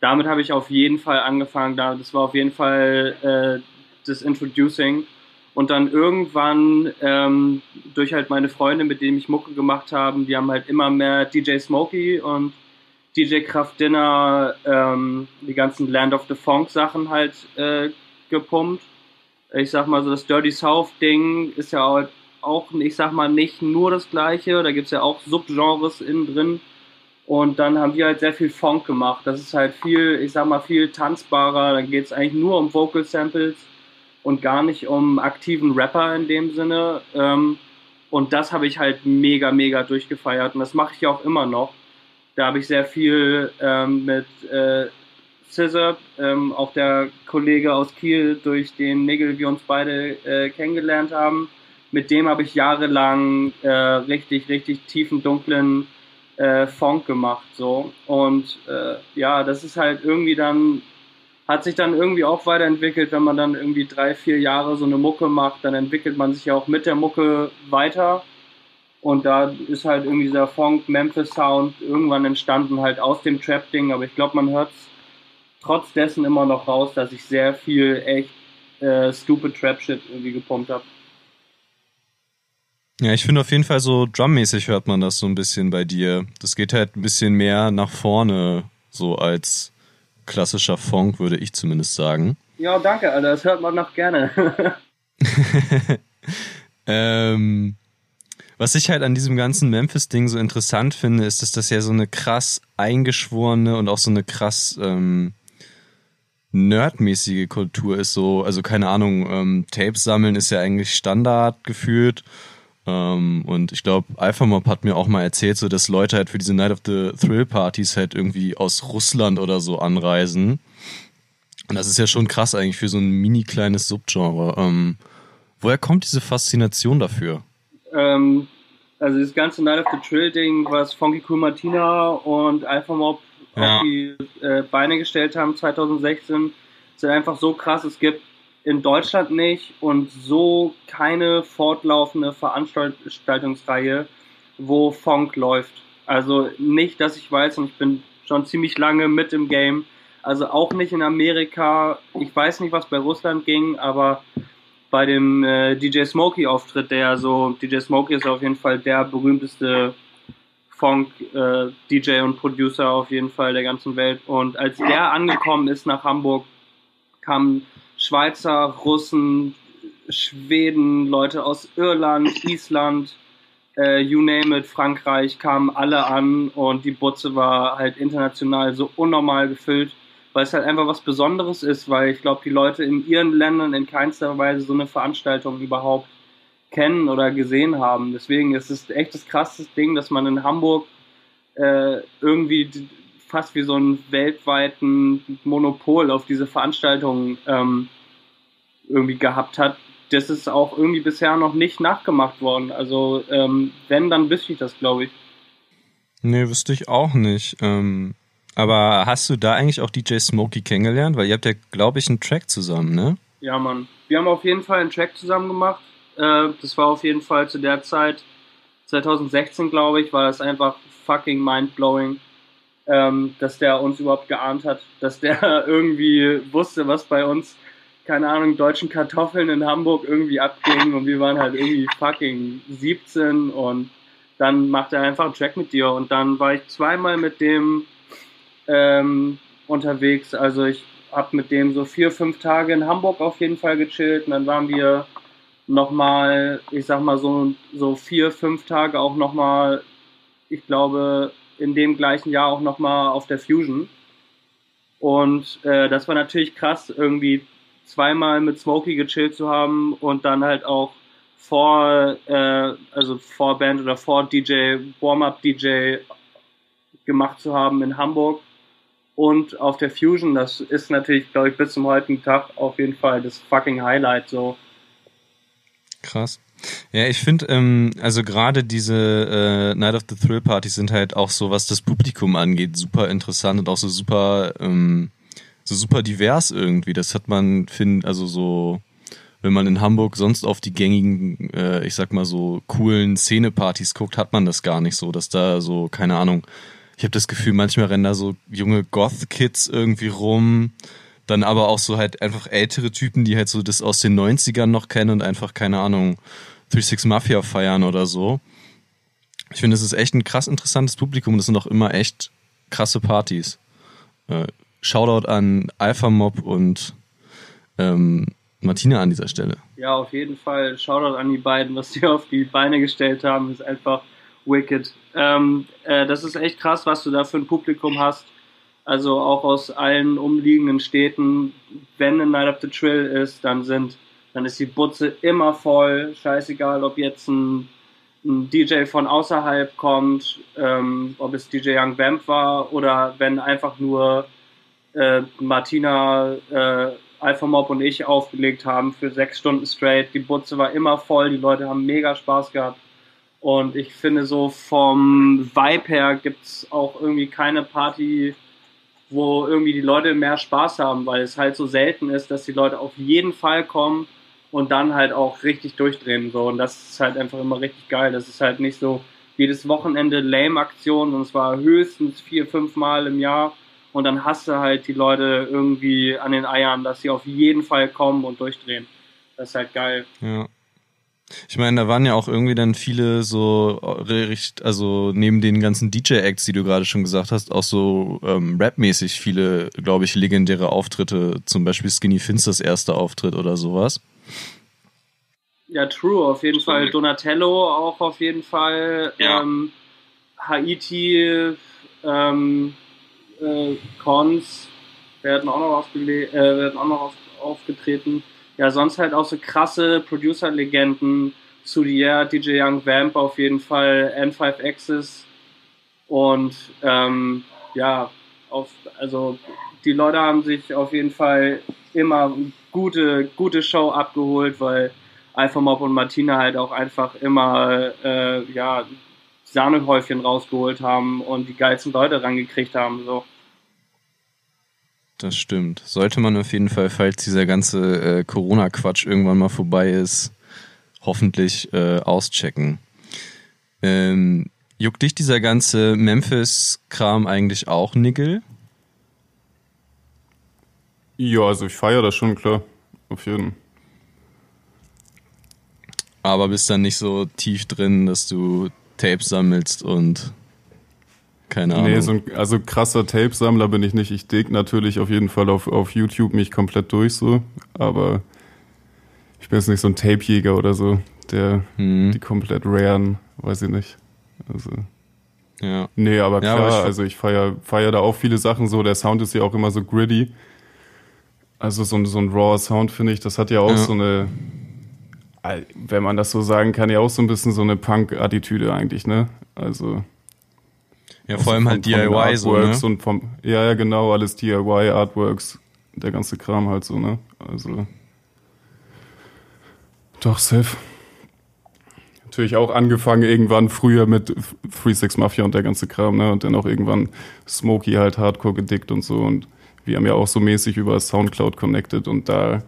Damit habe ich auf jeden Fall angefangen. Da- Das war auf jeden Fall äh, das Introducing. Und dann irgendwann ähm, durch halt meine Freunde, mit denen ich Mucke gemacht habe, die haben halt immer mehr DJ Smokey und DJ Kraft Dinner, ähm, die ganzen Land of the Funk Sachen halt äh, gepumpt. Ich sag mal so, das Dirty South Ding ist ja auch, auch, ich sag mal, nicht nur das gleiche, da gibt's ja auch Subgenres innen drin. Und dann haben wir halt sehr viel Funk gemacht. Das ist halt viel, ich sag mal, viel tanzbarer. Dann geht's eigentlich nur um Vocal Samples und gar nicht um aktiven Rapper in dem Sinne. Ähm, und das habe ich halt mega, mega durchgefeiert. Und das mache ich ja auch immer noch. Da habe ich sehr viel ähm, mit äh, Scissor, ähm, auch der Kollege aus Kiel, durch den Nigel wir uns beide äh, kennengelernt haben. Mit dem habe ich jahrelang äh, richtig, richtig tiefen, dunklen äh, Funk gemacht. so Und äh, ja, das ist halt irgendwie dann, hat sich dann irgendwie auch weiterentwickelt, wenn man dann irgendwie drei, vier Jahre so eine Mucke macht, dann entwickelt man sich ja auch mit der Mucke weiter. Und da ist halt irgendwie dieser Funk-Memphis-Sound irgendwann entstanden, halt aus dem Trap-Ding. Aber ich glaube, man hört es trotz dessen immer noch raus, dass ich sehr viel echt äh, stupid Trap-Shit irgendwie gepumpt habe. Ja, ich finde auf jeden Fall so drummäßig hört man das so ein bisschen bei dir. Das geht halt ein bisschen mehr nach vorne, so als klassischer Funk, würde ich zumindest sagen. Ja, danke, Alter. Das hört man noch gerne. Ähm, was ich halt an diesem ganzen Memphis-Ding so interessant finde, ist, dass das ja so eine krass eingeschworene und auch so eine krass ähm, nerdmäßige Kultur ist. So, also keine Ahnung, ähm, Tapes sammeln ist ja eigentlich Standard gefühlt. Ähm, und ich glaube, Alpha Mob hat mir auch mal erzählt, so dass Leute halt für diese Night of the Thrill Partys halt irgendwie aus Russland oder so anreisen. Und das ist ja schon krass eigentlich für so ein mini kleines Subgenre. Ähm, woher kommt diese Faszination dafür? ähm, also das ganze Night of the Trill Ding, was Funky Cool Martina und Alpha Mob ja. auf die äh, Beine gestellt haben 2016, sind einfach so krass. Es gibt in Deutschland nicht und so keine fortlaufende Veranstaltungsreihe, wo Funk läuft. Also nicht, dass ich weiß, und ich bin schon ziemlich lange mit im Game. Also auch nicht in Amerika. Ich weiß nicht, was bei Russland ging, aber bei dem äh, DJ Smokey Auftritt, der so, DJ Smokey ist auf jeden Fall der berühmteste Funk äh, DJ und Producer auf jeden Fall der ganzen Welt. Und als der angekommen ist nach Hamburg, kamen Schweizer, Russen, Schweden, Leute aus Irland, Island, äh, you name it, Frankreich, kamen alle an und die Butze war halt international so unnormal gefüllt, weil es halt einfach was Besonderes ist, weil ich glaube, die Leute in ihren Ländern in keinster Weise so eine Veranstaltung überhaupt kennen oder gesehen haben. Deswegen ist es echt das krasseste Ding, dass man in Hamburg äh, irgendwie fast wie so einen weltweiten Monopol auf diese Veranstaltungen ähm, irgendwie gehabt hat. Das ist auch irgendwie bisher noch nicht nachgemacht worden. Also ähm, wenn, dann wüsste ich das, glaube ich. Nee, wüsste ich auch nicht. Ähm, aber hast du da eigentlich auch DJ Smokey kennengelernt? Weil ihr habt ja, glaube ich, einen Track zusammen, ne? Ja, Mann. Wir haben auf jeden Fall einen Track zusammen gemacht. Äh, das war auf jeden Fall zu der Zeit, 2016, glaube ich, war das einfach fucking mind-blowing ähm, dass der uns überhaupt geahnt hat, dass der irgendwie wusste, was bei uns, keine Ahnung, deutschen Kartoffeln in Hamburg irgendwie abging. Und wir waren halt irgendwie fucking 17 und dann macht er einfach einen Track mit dir. Und dann war ich zweimal mit dem ähm, unterwegs, also ich habe mit dem so vier, fünf Tage in Hamburg auf jeden Fall gechillt. Und dann waren wir nochmal, ich sag mal so, so vier, fünf Tage auch nochmal, ich glaube, in dem gleichen Jahr auch nochmal auf der Fusion. Und äh, das war natürlich krass, irgendwie zweimal mit Smokey gechillt zu haben und dann halt auch vor, äh, also vor Band oder vor DJ, Warm-Up DJ gemacht zu haben in Hamburg und auf der Fusion. Das ist natürlich, glaube ich, bis zum heutigen Tag auf jeden Fall das fucking Highlight so. Krass. Ja, ich finde, ähm, also gerade diese äh, Night of the Thrill Partys sind halt auch so, was das Publikum angeht, super interessant und auch so super, ähm, so super divers irgendwie. Das hat man, find, also so, wenn man in Hamburg sonst auf die gängigen, äh, ich sag mal so coolen Szenepartys guckt, hat man das gar nicht so, dass da so, keine Ahnung, ich habe das Gefühl, manchmal rennen da so junge Goth-Kids irgendwie rum dann aber auch so halt einfach ältere Typen, die halt so das aus den 90ern noch kennen und einfach, keine Ahnung, 36 Mafia feiern oder so. Ich finde, es ist echt ein krass interessantes Publikum. Das sind auch immer echt krasse Partys. Äh, Shoutout an Alpha Mob und ähm, Martina an dieser Stelle. Ja, auf jeden Fall. Shoutout an die beiden, was die auf die Beine gestellt haben, ist einfach wicked. Ähm, äh, das ist echt krass, was du da für ein Publikum hast. Also auch aus allen umliegenden Städten. Wenn ein Night of the Trill ist, dann sind dann ist die Butze immer voll. Scheißegal, ob jetzt ein, ein DJ von außerhalb kommt, ähm, ob es DJ Young Vamp war oder wenn einfach nur äh, Martina, äh, Alpha Mob und ich aufgelegt haben für sechs Stunden straight. Die Butze war immer voll, die Leute haben mega Spaß gehabt. Und ich finde so vom Vibe her gibt es auch irgendwie keine Party, wo irgendwie die Leute mehr Spaß haben, weil es halt so selten ist, dass die Leute auf jeden Fall kommen und dann halt auch richtig durchdrehen. So. Und das ist halt einfach immer richtig geil. Das ist halt nicht so jedes Wochenende Lame-Aktion und zwar höchstens vier, fünf Mal im Jahr. Und dann hast du halt die Leute irgendwie an den Eiern, dass sie auf jeden Fall kommen und durchdrehen. Das ist halt geil. Ja. Ich meine, da waren ja auch irgendwie dann viele so, also neben den ganzen DJ-Acts, die du gerade schon gesagt hast, auch so ähm, rapmäßig viele, glaube ich, legendäre Auftritte, zum Beispiel Skinny Finsters erster Auftritt oder sowas. Ja, True, auf jeden Fall. Donatello auch auf jeden Fall. Ja. Ähm, Haiti, ähm, äh, Cons werden auch noch, aufgele äh, werden auch noch auf aufgetreten. Ja, sonst halt auch so krasse Producer-Legenden. Sudier, DJ Young Vamp auf jeden Fall, N5 Axis und ähm, ja, auf, also die Leute haben sich auf jeden Fall immer gute, gute Show abgeholt, weil Alpha Mob und Martina halt auch einfach immer äh, ja, Sahnehäufchen rausgeholt haben und die geilsten Leute rangekriegt haben. So. Das stimmt. Sollte man auf jeden Fall, falls dieser ganze äh, Corona-Quatsch irgendwann mal vorbei ist, hoffentlich äh, auschecken. Ähm, juckt dich dieser ganze Memphis-Kram eigentlich auch, Nickel? Ja, also ich feiere das schon, klar. Auf jeden Fall. Aber bist dann nicht so tief drin, dass du Tapes sammelst und keine Ahnung. Nee, so ein, also krasser Tape-Sammler bin ich nicht. Ich dig natürlich auf jeden Fall auf, auf YouTube mich komplett durch so, aber ich bin jetzt nicht so ein Tape-Jäger oder so, der Hm, die komplett raren, weiß ich nicht. Also, ja. nee, aber Ja, klar, aber ich- also ich feier, feier da auch viele Sachen so. Der Sound ist ja auch immer so gritty. Also so ein, so ein rawer Sound, finde ich, das hat ja auch Ja. so eine, wenn man das so sagen kann, ja auch so ein bisschen so eine Punk-Attitüde eigentlich, ne? Also Ja, vor allem von- halt von DIY so, ne? Und vom, ja, ja, genau, alles DIY, Artworks, der ganze Kram halt so, ne? Also. Doch, safe. Natürlich auch angefangen irgendwann früher mit 36 Mafia und der ganze Kram, ne? Und dann auch irgendwann Smokey halt Hardcore gedickt und so. Und wir haben ja auch so mäßig über Soundcloud connected und da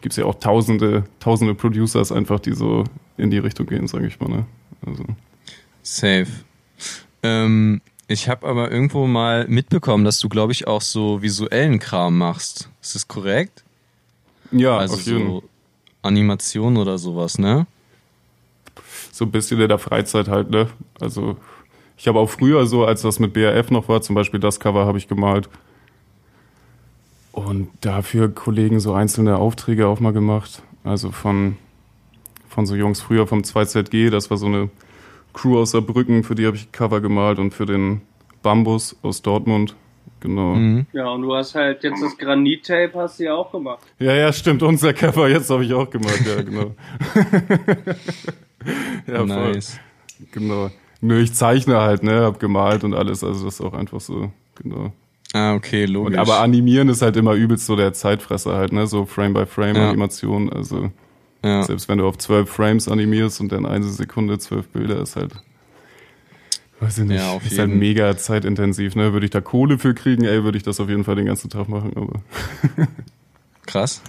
gibt's ja auch tausende, tausende Producers einfach, die so in die Richtung gehen, sage ich mal, ne? Also. Safe. Ähm, ich habe aber irgendwo mal mitbekommen, dass du, glaube ich, auch so visuellen Kram machst. Ist das korrekt? Ja, also auf jeden so Animation oder sowas, ne? so ein bisschen in der Freizeit halt, ne? Also ich habe auch früher so, als das mit BRF noch war, zum Beispiel das Cover habe ich gemalt. Und dafür Kollegen so einzelne Aufträge auch mal gemacht. Also von, von so Jungs früher vom 2ZG, das war so eine Crew aus Saarbrücken, für die habe ich Cover gemalt und für den Bambus aus Dortmund. Genau. Mhm. Ja, und du hast halt jetzt das Granit-Tape hast du ja auch gemacht. Ja, ja, stimmt, unser Cover, jetzt habe ich auch gemacht, ja, genau. ja, voll. nice. Genau. Nö, ich zeichne halt, ne, hab gemalt und alles, also das ist auch einfach so, genau. Ah, okay, logisch. Und, aber animieren ist halt immer übelst so der Zeitfresser halt, ne, so Frame by Frame Ja. Animation, also ja. selbst wenn du auf zwölf Frames animierst und dann eine Sekunde zwölf Bilder ist halt, weiß ich nicht, Ja, ist halt mega zeitintensiv, ne, würde ich da Kohle für kriegen, ey, würde ich das auf jeden Fall den ganzen Tag machen, aber Krass.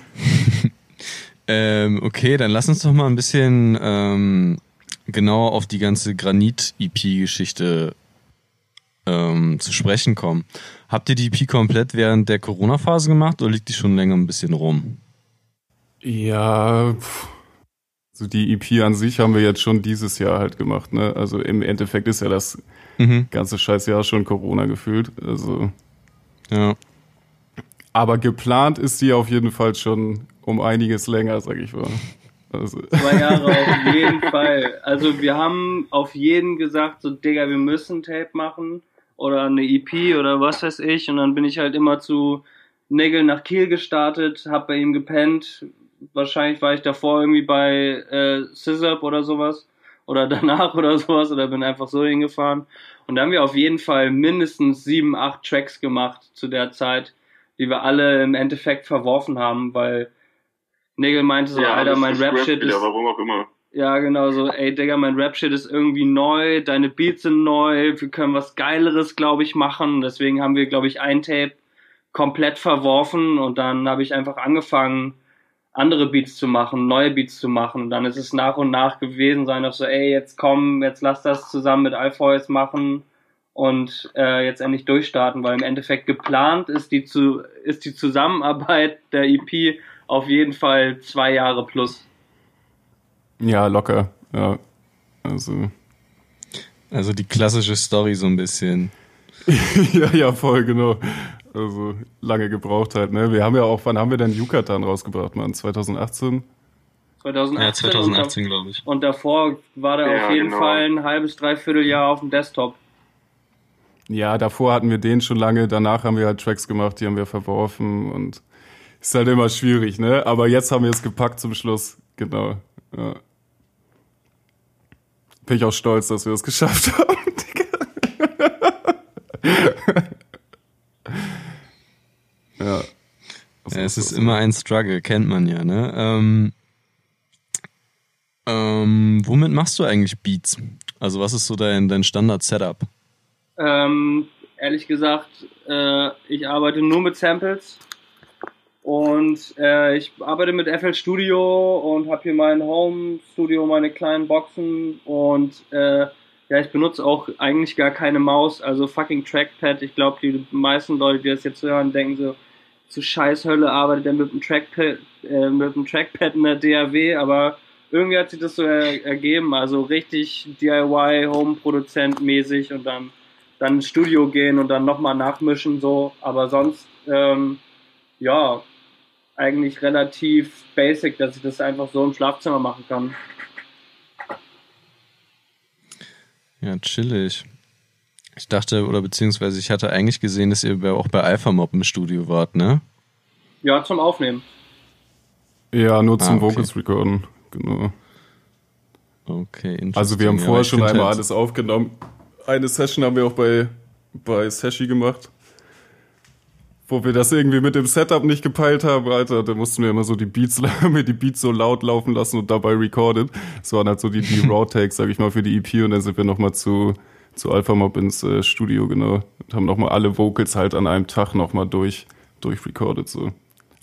ähm, okay, dann lass uns doch mal ein bisschen ähm, genauer auf die ganze Granit-EP-Geschichte ähm, zu sprechen kommen. Habt ihr die EP komplett während der Corona-Phase gemacht oder liegt die schon länger ein bisschen rum? Ja, pff. so die EP an sich haben wir jetzt schon dieses Jahr halt gemacht, ne? Also im Endeffekt ist ja das Mhm. ganze Scheißjahr schon Corona gefühlt. Also, Ja. aber geplant ist die auf jeden Fall schon um einiges länger, sag ich mal. Also, Zwei Jahre auf jeden Fall. Also wir haben auf jeden gesagt, so Digga, wir müssen Tape machen oder eine EP oder was weiß ich. Und dann bin ich halt immer zu Nägel nach Kiel gestartet, hab bei ihm gepennt. Wahrscheinlich war ich davor irgendwie bei äh, Scissorp oder sowas oder danach oder sowas oder bin einfach so hingefahren. Und da haben wir auf jeden Fall mindestens sieben, acht Tracks gemacht zu der Zeit, die wir alle im Endeffekt verworfen haben, weil Nägel meinte so, Alter, das mein Rap-Shit ist warum auch immer. ja, genau so, ey Digga, mein Rap-Shit ist irgendwie neu, deine Beats sind neu, wir können was Geileres, glaube ich, machen. Deswegen haben wir, glaube ich, ein Tape komplett verworfen und dann habe ich einfach angefangen, andere Beats zu machen, neue Beats zu machen. Und dann ist es nach und nach gewesen sein, auf so, ey, jetzt komm, jetzt lass das zusammen mit Alpheus machen und äh, jetzt endlich durchstarten, weil im Endeffekt geplant ist die, zu, ist die Zusammenarbeit der EP auf jeden Fall zwei Jahre plus. ja, locker. Ja. Also, Also die klassische Story so ein bisschen. ja, ja, voll, genau. Also, lange gebraucht halt, ne? Wir haben ja auch, wann haben wir denn Yucatan rausgebracht, Mann? 2018? 2018. glaube ich. Und davor war der Ja, auf jeden genau. Fall ein halbes, dreiviertel Jahr auf dem Desktop. Ja, davor hatten wir den schon lange, danach haben wir halt Tracks gemacht, die haben wir verworfen und ist halt immer schwierig, ne? Aber jetzt haben wir es gepackt zum Schluss, genau. Ja. Bin ich auch stolz, dass wir es geschafft haben, Digga. Ja. Ja, es ist immer ein Struggle, kennt man ja, ne? Ähm, ähm, womit machst du eigentlich Beats? Also was ist so dein, dein Standard-Setup? Ähm, ehrlich gesagt, Äh, ich arbeite nur mit Samples. Und äh, ich arbeite mit FL Studio und habe hier mein Home Studio, meine kleinen Boxen und äh, ja, ich benutze auch eigentlich gar keine Maus, also fucking Trackpad. Ich glaube, die meisten Leute, die das jetzt hören, denken so, zu Scheißhölle arbeitet er mit dem Trackpad, äh, mit dem Trackpad in der DAW, aber irgendwie hat sich das so er ergeben, also richtig DIY, Home-Produzent mäßig und dann, dann ins Studio gehen und dann nochmal nachmischen, so, aber sonst, ähm, ja, eigentlich relativ basic, dass ich das einfach so im Schlafzimmer machen kann. Ja, chillig. Ich dachte, oder beziehungsweise ich hatte eigentlich gesehen, dass ihr auch bei Alpha Mob im Studio wart, ne? Ja, zum Aufnehmen. Ja, nur zum Ah, okay. Vocals recorden, genau. Okay, Also wir haben. Ja, vorher ich schon einmal halt- alles aufgenommen. Eine Session haben wir auch bei, bei Sashi gemacht. Wo wir das irgendwie mit dem Setup nicht gepeilt haben, Alter, da mussten wir immer so die Beats, wir die Beats so laut laufen lassen und dabei recorded. Das waren halt so die, die Raw-Takes, sag ich mal, für die EP und dann sind wir nochmal zu, zu Alpha Mob ins äh, Studio, genau. Und haben nochmal alle Vocals halt an einem Tag nochmal durch, durchrecorded, so.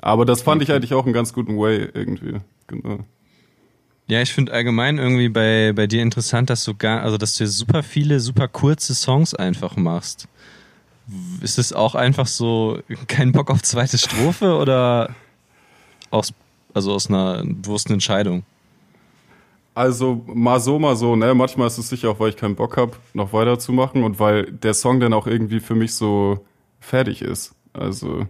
Aber das fand ich eigentlich auch einen ganz guten Way irgendwie, genau. Ja, ich finde allgemein irgendwie bei, bei dir interessant, dass du gar, also dass du super viele, super kurze Songs einfach machst. Ist es auch einfach so kein Bock auf zweite Strophe oder aus, also aus einer bewussten Entscheidung? Also mal so, mal so, ne? Manchmal ist es sicher auch, weil ich keinen Bock habe, noch weiterzumachen und weil der Song dann auch irgendwie für mich so fertig ist. Also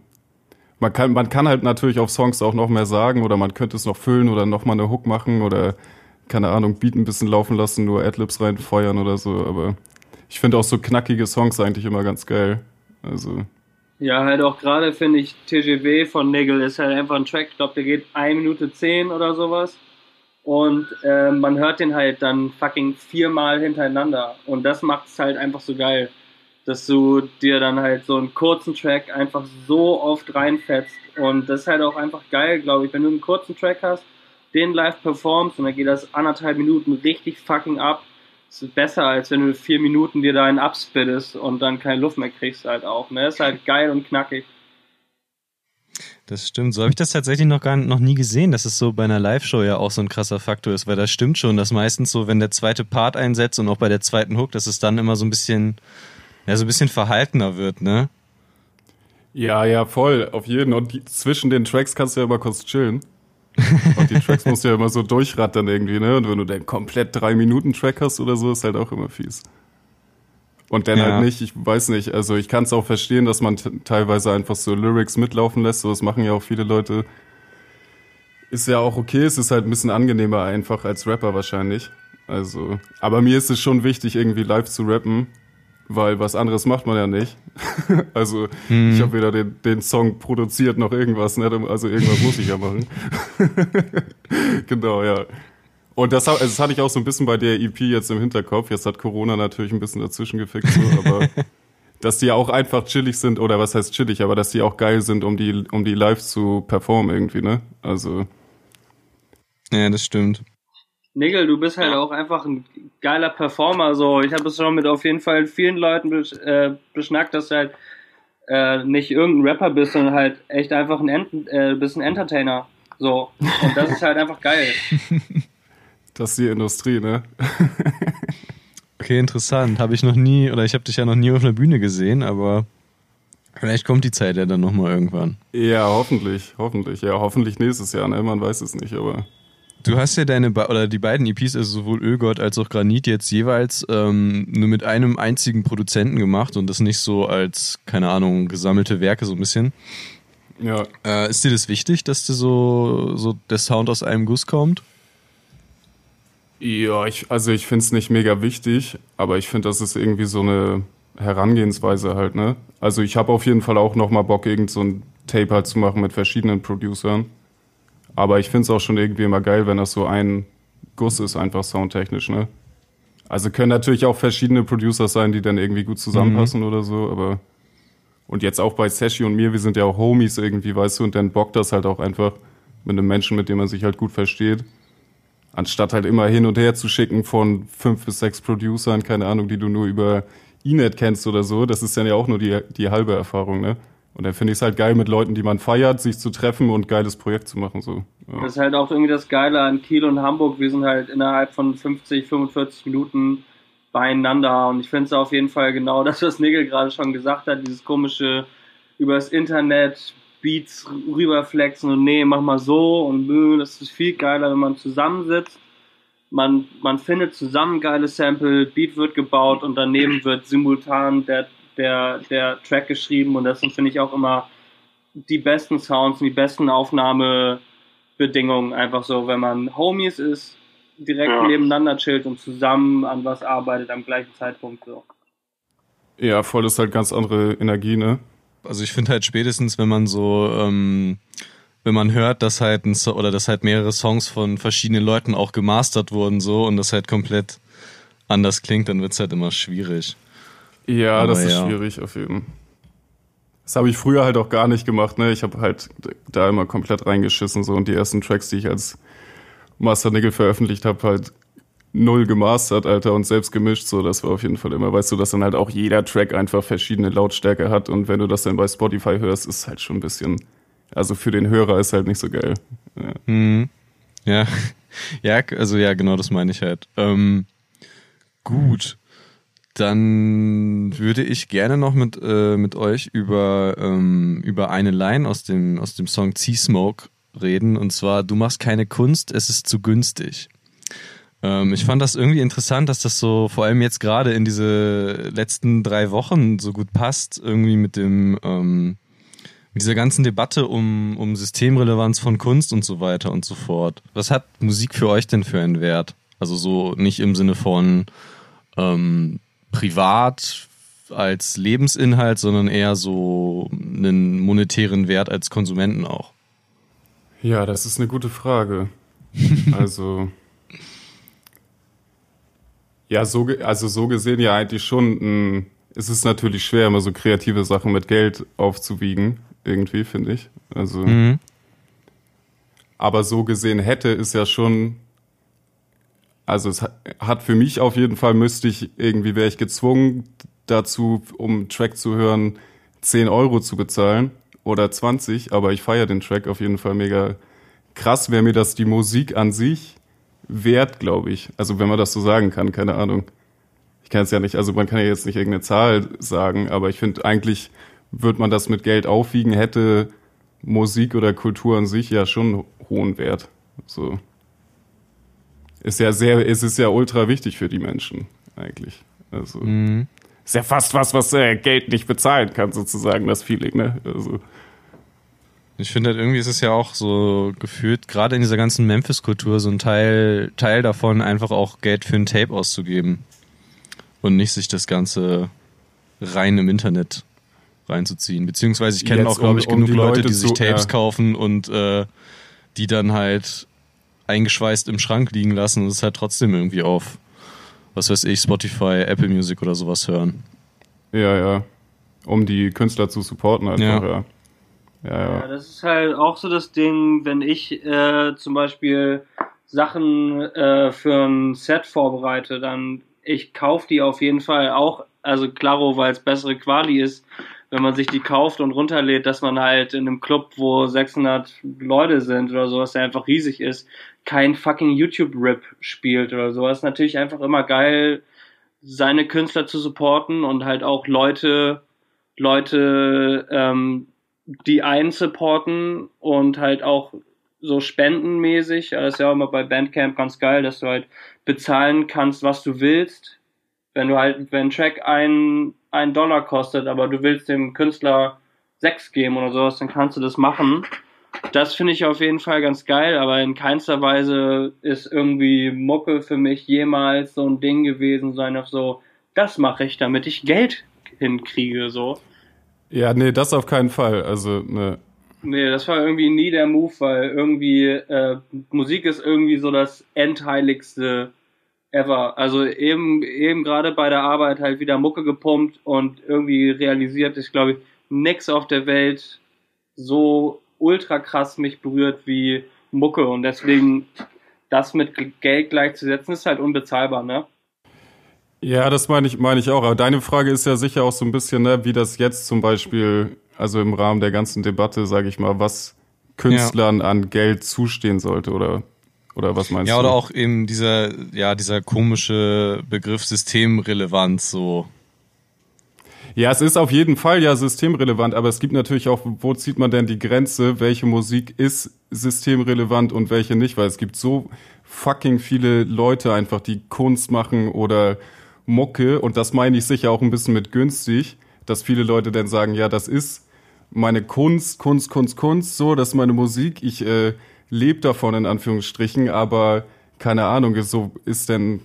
man kann, man kann halt natürlich auf Songs auch noch mehr sagen oder man könnte es noch füllen oder noch mal eine Hook machen oder keine Ahnung, Beat ein bisschen laufen lassen, nur Adlibs reinfeuern oder so. Aber ich finde auch so knackige Songs eigentlich immer ganz geil. Also Ja, halt auch gerade finde ich TGW von Nigel ist halt einfach ein Track, ich glaube, der geht 1 Minute 10 oder sowas. Und äh, man hört den halt dann fucking viermal hintereinander. Und das macht es halt einfach so geil. Dass du dir dann halt so einen kurzen Track einfach so oft reinfetzt. Und das ist halt auch einfach geil, glaube ich, wenn du einen kurzen Track hast, den live performst und dann geht das anderthalb Minuten richtig fucking ab. Das ist besser, als wenn du vier Minuten dir da einen abspittest und dann keine Luft mehr kriegst halt auch. Ne? Das ist halt geil und knackig. Das stimmt. So habe ich das tatsächlich noch gar noch nie gesehen, dass es so bei einer Live-Show ja auch so ein krasser Faktor ist, weil das stimmt schon, dass meistens so, wenn der zweite Part einsetzt und auch bei der zweiten Hook, dass es dann immer so ein bisschen, ja, so ein bisschen verhaltener wird, ne? Ja, ja, voll, auf jeden. Und die, zwischen den Tracks kannst du ja immer kurz chillen. Und die Tracks musst du ja immer so durchrattern irgendwie, ne? Und wenn du dann komplett drei Minuten Track hast oder so, ist halt auch immer fies. Und dann Ja. halt nicht, ich weiß nicht, also ich kann es auch verstehen, dass man teilweise einfach so Lyrics mitlaufen lässt, so das machen ja auch viele Leute. Ist ja auch okay, es ist halt ein bisschen angenehmer einfach als Rapper wahrscheinlich. Also, aber mir ist es schon wichtig, irgendwie live zu rappen, weil was anderes macht man ja nicht. also, ich habe weder den, den Song produziert noch irgendwas, ne? also irgendwas muss ich ja machen. genau, ja. Und das, also das hatte ich auch so ein bisschen bei der EP jetzt im Hinterkopf. Jetzt hat Corona natürlich ein bisschen dazwischen gefickt, so, aber dass die auch einfach chillig sind, oder was heißt chillig, aber dass die auch geil sind, um die, um die live zu performen irgendwie, ne? Also, Ja, das stimmt. Nigel, du bist halt auch einfach ein geiler Performer. So, ich habe es schon mit auf jeden Fall vielen Leuten besch äh, beschnackt, dass du halt äh, nicht irgendein Rapper bist, sondern halt echt einfach ein, Ent äh, bist ein Entertainer. So. Und das ist halt einfach geil. das ist die Industrie, ne? Okay, interessant. Habe ich noch nie, oder ich habe dich ja noch nie auf einer Bühne gesehen, aber vielleicht kommt die Zeit ja dann nochmal irgendwann. Ja, hoffentlich, hoffentlich. Ja, hoffentlich nächstes Jahr, ne? Man weiß es nicht, aber. Du hast ja deine, oder die beiden EPs, also sowohl Ölgott als auch Granit, jetzt jeweils ähm, nur mit einem einzigen Produzenten gemacht und das nicht so als, keine Ahnung, gesammelte Werke so ein bisschen. Ja, Äh, ist dir das wichtig, dass dir so, so der Sound aus einem Guss kommt? Ja, ich, also ich finde es nicht mega wichtig, aber ich finde, das ist irgendwie so eine Herangehensweise halt, ne? Also ich habe auf jeden Fall auch nochmal Bock, irgend so ein Tape halt zu machen mit verschiedenen Producern. Aber ich finde es auch schon irgendwie immer geil, wenn das so ein Guss ist, einfach soundtechnisch, ne? Also können natürlich auch verschiedene Producer sein, die dann irgendwie gut zusammenpassen oder so, aber und jetzt auch bei Sashi und mir, wir sind ja auch Homies irgendwie, weißt du, und dann bockt das halt auch einfach mit einem Menschen, mit dem man sich halt gut versteht anstatt halt immer hin und her zu schicken von fünf bis sechs Producern, keine Ahnung, die du nur über Inet kennst oder so, das ist dann ja auch nur die, die halbe Erfahrung, ne? Und dann finde ich es halt geil, mit Leuten, die man feiert, sich zu treffen und geiles Projekt zu machen. So. Ja. Das ist halt auch irgendwie das Geile an Kiel und Hamburg. Wir sind halt innerhalb von 50, 45 Minuten beieinander. Und ich finde es auf jeden Fall genau das, was Nigel gerade schon gesagt hat, dieses komische übers Internet Beats rüberflexen und nee, mach mal so und das ist viel geiler, wenn man zusammensitzt. Man, man findet zusammen geile Sample, Beat wird gebaut und daneben wird simultan der der, der Track geschrieben und das sind, finde ich, auch immer die besten Sounds und die besten Aufnahmebedingungen. Einfach so, wenn man Homies ist, direkt ja. nebeneinander chillt und zusammen an was arbeitet am gleichen Zeitpunkt so. Ja, voll ist halt ganz andere Energie, ne? Also ich finde halt spätestens, wenn man so, ähm, wenn man hört, dass halt ein so oder dass halt mehrere Songs von verschiedenen Leuten auch gemastert wurden so und das halt komplett anders klingt, dann wird's halt immer schwierig. Ja, Aber das ist ja. schwierig auf jeden Fall. Das habe ich früher halt auch gar nicht gemacht, ne? Ich habe halt da immer komplett reingeschissen so und die ersten Tracks, die ich als Master Nickel veröffentlicht habe, halt null gemastert, Alter, und selbst gemischt, so, das war auf jeden Fall immer, weißt du, dass dann halt auch jeder Track einfach verschiedene Lautstärke hat und wenn du das dann bei Spotify hörst, ist halt schon ein bisschen, also für den Hörer ist halt nicht so geil. Ja, mhm. ja. ja also ja, genau das meine ich halt. Ähm, gut. Dann würde ich gerne noch mit, äh, mit euch über, ähm, über eine Line aus dem, aus dem Song Sea Smoke reden. Und zwar, du machst keine Kunst, es ist zu günstig. Ähm, ich fand das irgendwie interessant, dass das so vor allem jetzt gerade in diese letzten drei Wochen so gut passt, irgendwie mit dem, ähm, mit dieser ganzen Debatte um, um Systemrelevanz von Kunst und so weiter und so fort. Was hat Musik für euch denn für einen Wert? Also so nicht im Sinne von, ähm, privat als Lebensinhalt, sondern eher so einen monetären Wert als Konsumenten auch? Ja, das ist eine gute Frage. also ja, so also so gesehen ja eigentlich schon. Ein, es ist natürlich schwer, immer so kreative Sachen mit Geld aufzuwiegen, irgendwie finde ich. Also, mhm. aber so gesehen hätte es ja schon also es hat für mich auf jeden Fall müsste ich irgendwie wäre ich gezwungen dazu, um einen Track zu hören, 10 Euro zu bezahlen oder 20, aber ich feiere den Track auf jeden Fall mega krass, wäre mir das die Musik an sich wert, glaube ich. Also wenn man das so sagen kann, keine Ahnung. Ich kann es ja nicht, also man kann ja jetzt nicht irgendeine Zahl sagen, aber ich finde eigentlich würde man das mit Geld aufwiegen, hätte Musik oder Kultur an sich ja schon hohen Wert. So ist ja sehr, es ist ja ultra wichtig für die Menschen eigentlich. Also mhm. ist ja fast was, was äh, Geld nicht bezahlen kann, sozusagen, das Feeling, ne? Also. Ich finde halt irgendwie ist es ja auch so gefühlt, gerade in dieser ganzen Memphis-Kultur, so ein Teil, Teil davon, einfach auch Geld für ein Tape auszugeben. Und nicht sich das Ganze rein im Internet reinzuziehen. Beziehungsweise ich kenne auch, glaube ich, um, genug um Leute, Leute, die sich Tapes ja. kaufen und äh, die dann halt eingeschweißt im Schrank liegen lassen und es halt trotzdem irgendwie auf, was weiß ich, Spotify, Apple Music oder sowas hören. Ja, ja. Um die Künstler zu supporten einfach, ja. ja. Ja, ja. ja, das ist halt auch so das Ding, wenn ich äh, zum Beispiel Sachen äh, für ein Set vorbereite, dann ich kaufe die auf jeden Fall auch, also klaro, weil es bessere Quali ist, wenn man sich die kauft und runterlädt, dass man halt in einem Club, wo 600 Leute sind oder sowas, der einfach riesig ist, kein fucking YouTube-Rip spielt oder sowas. Natürlich einfach immer geil, seine Künstler zu supporten und halt auch Leute, Leute, ähm, die einen supporten und halt auch so spendenmäßig. Das ist ja auch immer bei Bandcamp ganz geil, dass du halt bezahlen kannst, was du willst. Wenn du halt, wenn ein Track ein, ein Dollar kostet, aber du willst dem Künstler sechs geben oder sowas, dann kannst du das machen. Das finde ich auf jeden Fall ganz geil, aber in keinster Weise ist irgendwie Mucke für mich jemals so ein Ding gewesen, sein auf so, das mache ich, damit ich Geld hinkriege, so. Ja, nee, das auf keinen Fall. Also, ne. Nee, das war irgendwie nie der Move, weil irgendwie äh, Musik ist irgendwie so das Endheiligste ever. Also eben, eben gerade bei der Arbeit halt wieder Mucke gepumpt und irgendwie realisiert, ich glaube, nix auf der Welt so ultra krass mich berührt wie Mucke und deswegen das mit Geld gleichzusetzen ist halt unbezahlbar, ne? Ja, das meine ich, meine ich auch. Aber deine Frage ist ja sicher auch so ein bisschen, ne, wie das jetzt zum Beispiel, also im Rahmen der ganzen Debatte, sage ich mal, was Künstlern ja. an Geld zustehen sollte oder oder was meinst ja, du? Ja, oder auch eben dieser, ja, dieser komische Begriff Systemrelevanz so. Ja, es ist auf jeden Fall ja systemrelevant, aber es gibt natürlich auch, wo zieht man denn die Grenze, welche Musik ist systemrelevant und welche nicht, weil es gibt so fucking viele Leute einfach, die Kunst machen oder Mucke und das meine ich sicher auch ein bisschen mit günstig, dass viele Leute dann sagen, ja, das ist meine Kunst, Kunst, Kunst, Kunst, so, das ist meine Musik, ich äh, lebe davon in Anführungsstrichen, aber keine Ahnung, so ist denn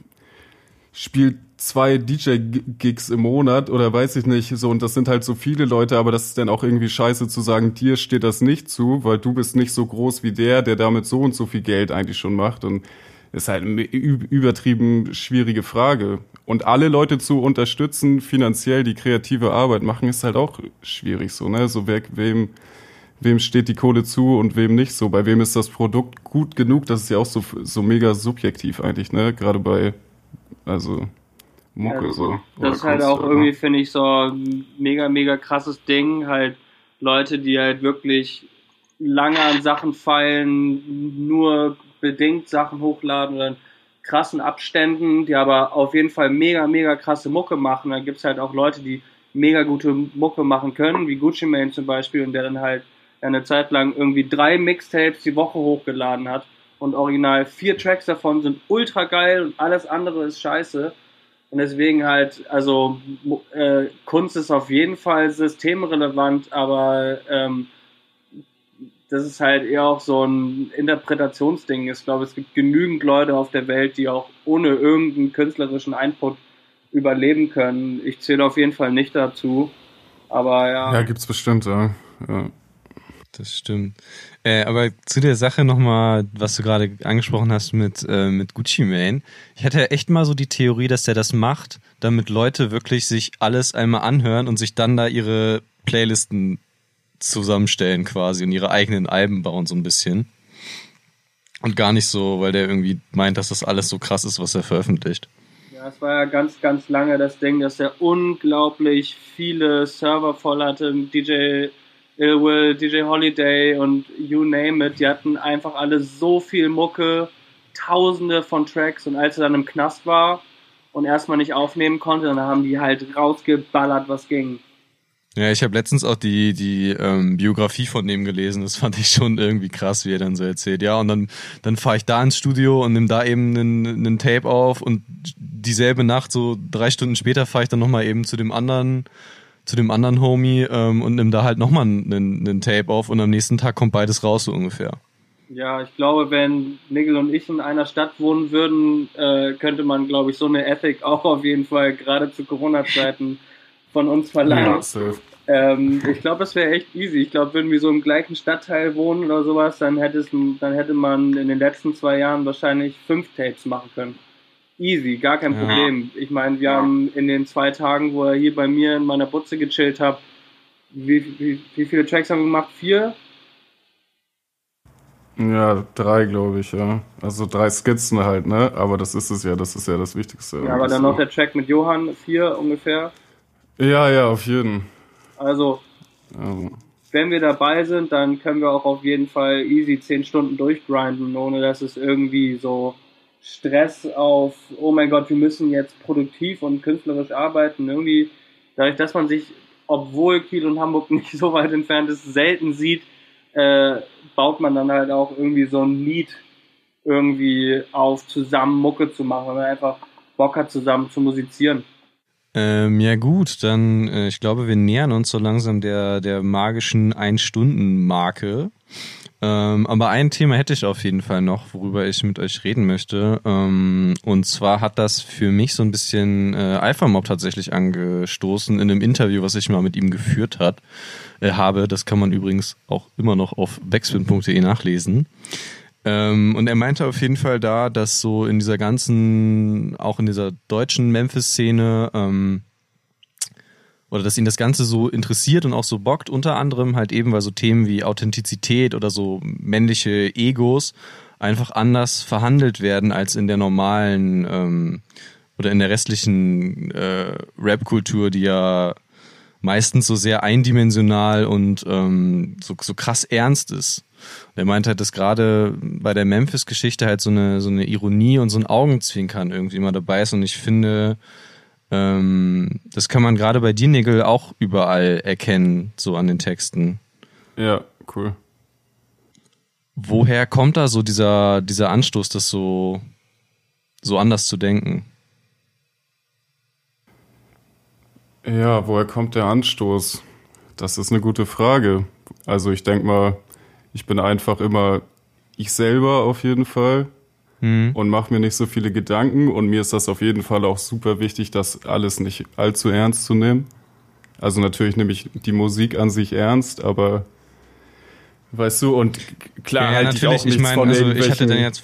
spielt zwei DJ-Gigs im Monat oder weiß ich nicht, so und das sind halt so viele Leute, aber das ist dann auch irgendwie scheiße zu sagen, dir steht das nicht zu, weil du bist nicht so groß wie der, der damit so und so viel Geld eigentlich schon macht und ist halt eine übertrieben schwierige Frage. Und alle Leute zu unterstützen, finanziell die kreative Arbeit machen, ist halt auch schwierig so, ne? So wer, wem, wem steht die Kohle zu und wem nicht so? Bei wem ist das Produkt gut genug? Das ist ja auch so, so mega subjektiv eigentlich, ne? Gerade bei, also Mucke also, so. Das ist halt auch ne? irgendwie, finde ich, so ein mega, mega krasses Ding. Halt Leute, die halt wirklich lange an Sachen feilen, nur bedingt Sachen hochladen in krassen Abständen, die aber auf jeden Fall mega, mega krasse Mucke machen. Da gibt es halt auch Leute, die mega gute Mucke machen können, wie Gucci Mane zum Beispiel, und der dann halt eine Zeit lang irgendwie drei Mixtapes die Woche hochgeladen hat und original vier Tracks davon sind ultra geil und alles andere ist scheiße. Und deswegen halt, also äh, Kunst ist auf jeden Fall systemrelevant, aber ähm, das ist halt eher auch so ein Interpretationsding. Ich glaube, es gibt genügend Leute auf der Welt, die auch ohne irgendeinen künstlerischen Input überleben können. Ich zähle auf jeden Fall nicht dazu. Aber ja. Ja, gibt's bestimmt, ja. ja. Das stimmt. Äh, aber zu der Sache nochmal, was du gerade angesprochen hast mit, äh, mit Gucci Mane. Ich hatte echt mal so die Theorie, dass der das macht, damit Leute wirklich sich alles einmal anhören und sich dann da ihre Playlisten zusammenstellen quasi und ihre eigenen Alben bauen so ein bisschen. Und gar nicht so, weil der irgendwie meint, dass das alles so krass ist, was er veröffentlicht. Ja, es war ja ganz, ganz lange das Ding, dass er unglaublich viele Server voll hatte. DJ Ill Will, DJ Holiday und you name it, die hatten einfach alle so viel Mucke, tausende von Tracks und als er dann im Knast war und erstmal nicht aufnehmen konnte, dann haben die halt rausgeballert, was ging. Ja, ich habe letztens auch die, die ähm, Biografie von dem gelesen. Das fand ich schon irgendwie krass, wie er dann so erzählt. Ja, und dann, dann fahre ich da ins Studio und nehme da eben einen, Tape auf und dieselbe Nacht, so drei Stunden später, fahre ich dann nochmal eben zu dem anderen zu dem anderen Homie ähm, und nimm da halt nochmal einen, einen Tape auf und am nächsten Tag kommt beides raus so ungefähr. Ja, ich glaube, wenn Nigel und ich in einer Stadt wohnen würden, äh, könnte man, glaube ich, so eine Ethic auch auf jeden Fall gerade zu Corona-Zeiten von uns verlangen. Ja, ähm, ich glaube, das wäre echt easy. Ich glaube, würden wir so im gleichen Stadtteil wohnen oder sowas, dann, hätte es, dann hätte man in den letzten zwei Jahren wahrscheinlich fünf Tapes machen können. Easy, gar kein ja. Problem. Ich meine, wir ja. haben in den zwei Tagen, wo er hier bei mir in meiner Butze gechillt hat, wie, wie, wie viele Tracks haben wir gemacht? Vier? Ja, drei, glaube ich, ja. Also drei Skizzen halt, ne? Aber das ist es ja, das ist ja das Wichtigste. Ja, aber dann noch der Track mit Johann, vier ungefähr. Ja, ja, auf jeden. Also, also, wenn wir dabei sind, dann können wir auch auf jeden Fall easy zehn Stunden durchgrinden, ohne dass es irgendwie so Stress auf, oh mein Gott, wir müssen jetzt produktiv und künstlerisch arbeiten. Irgendwie, dadurch, dass man sich, obwohl Kiel und Hamburg nicht so weit entfernt ist, selten sieht, äh, baut man dann halt auch irgendwie so ein Lied irgendwie auf, zusammen Mucke zu machen, wenn man einfach Bock hat, zusammen zu musizieren. Ähm, ja gut, dann äh, ich glaube, wir nähern uns so langsam der, der magischen Ein-Stunden-Marke. Ähm, aber ein Thema hätte ich auf jeden Fall noch, worüber ich mit euch reden möchte. Ähm, und zwar hat das für mich so ein bisschen äh, Alpha Mob tatsächlich angestoßen in einem Interview, was ich mal mit ihm geführt hat, äh, habe. Das kann man übrigens auch immer noch auf backspin.de nachlesen. Ähm, und er meinte auf jeden Fall da, dass so in dieser ganzen, auch in dieser deutschen Memphis-Szene, ähm, oder dass ihn das Ganze so interessiert und auch so bockt, unter anderem halt eben, weil so Themen wie Authentizität oder so männliche Egos einfach anders verhandelt werden als in der normalen ähm, oder in der restlichen äh, Rap-Kultur, die ja meistens so sehr eindimensional und ähm, so, so krass ernst ist. Und er meint halt, dass gerade bei der Memphis-Geschichte halt so eine, so eine Ironie und so ein Augenzwinkern irgendwie immer dabei ist. Und ich finde, ähm, das kann man gerade bei dir, Nigel, auch überall erkennen, so an den Texten. Ja, cool. Woher kommt da so dieser, dieser Anstoß, das so, so anders zu denken? Ja, woher kommt der Anstoß? Das ist eine gute Frage. Also ich denke mal, ich bin einfach immer ich selber auf jeden Fall mhm. und mache mir nicht so viele Gedanken. Und mir ist das auf jeden Fall auch super wichtig, das alles nicht allzu ernst zu nehmen. Also natürlich nehme ich die Musik an sich ernst, aber weißt du, und klar ja, halte ich auch nichts ich mein, von also ich hatte dann jetzt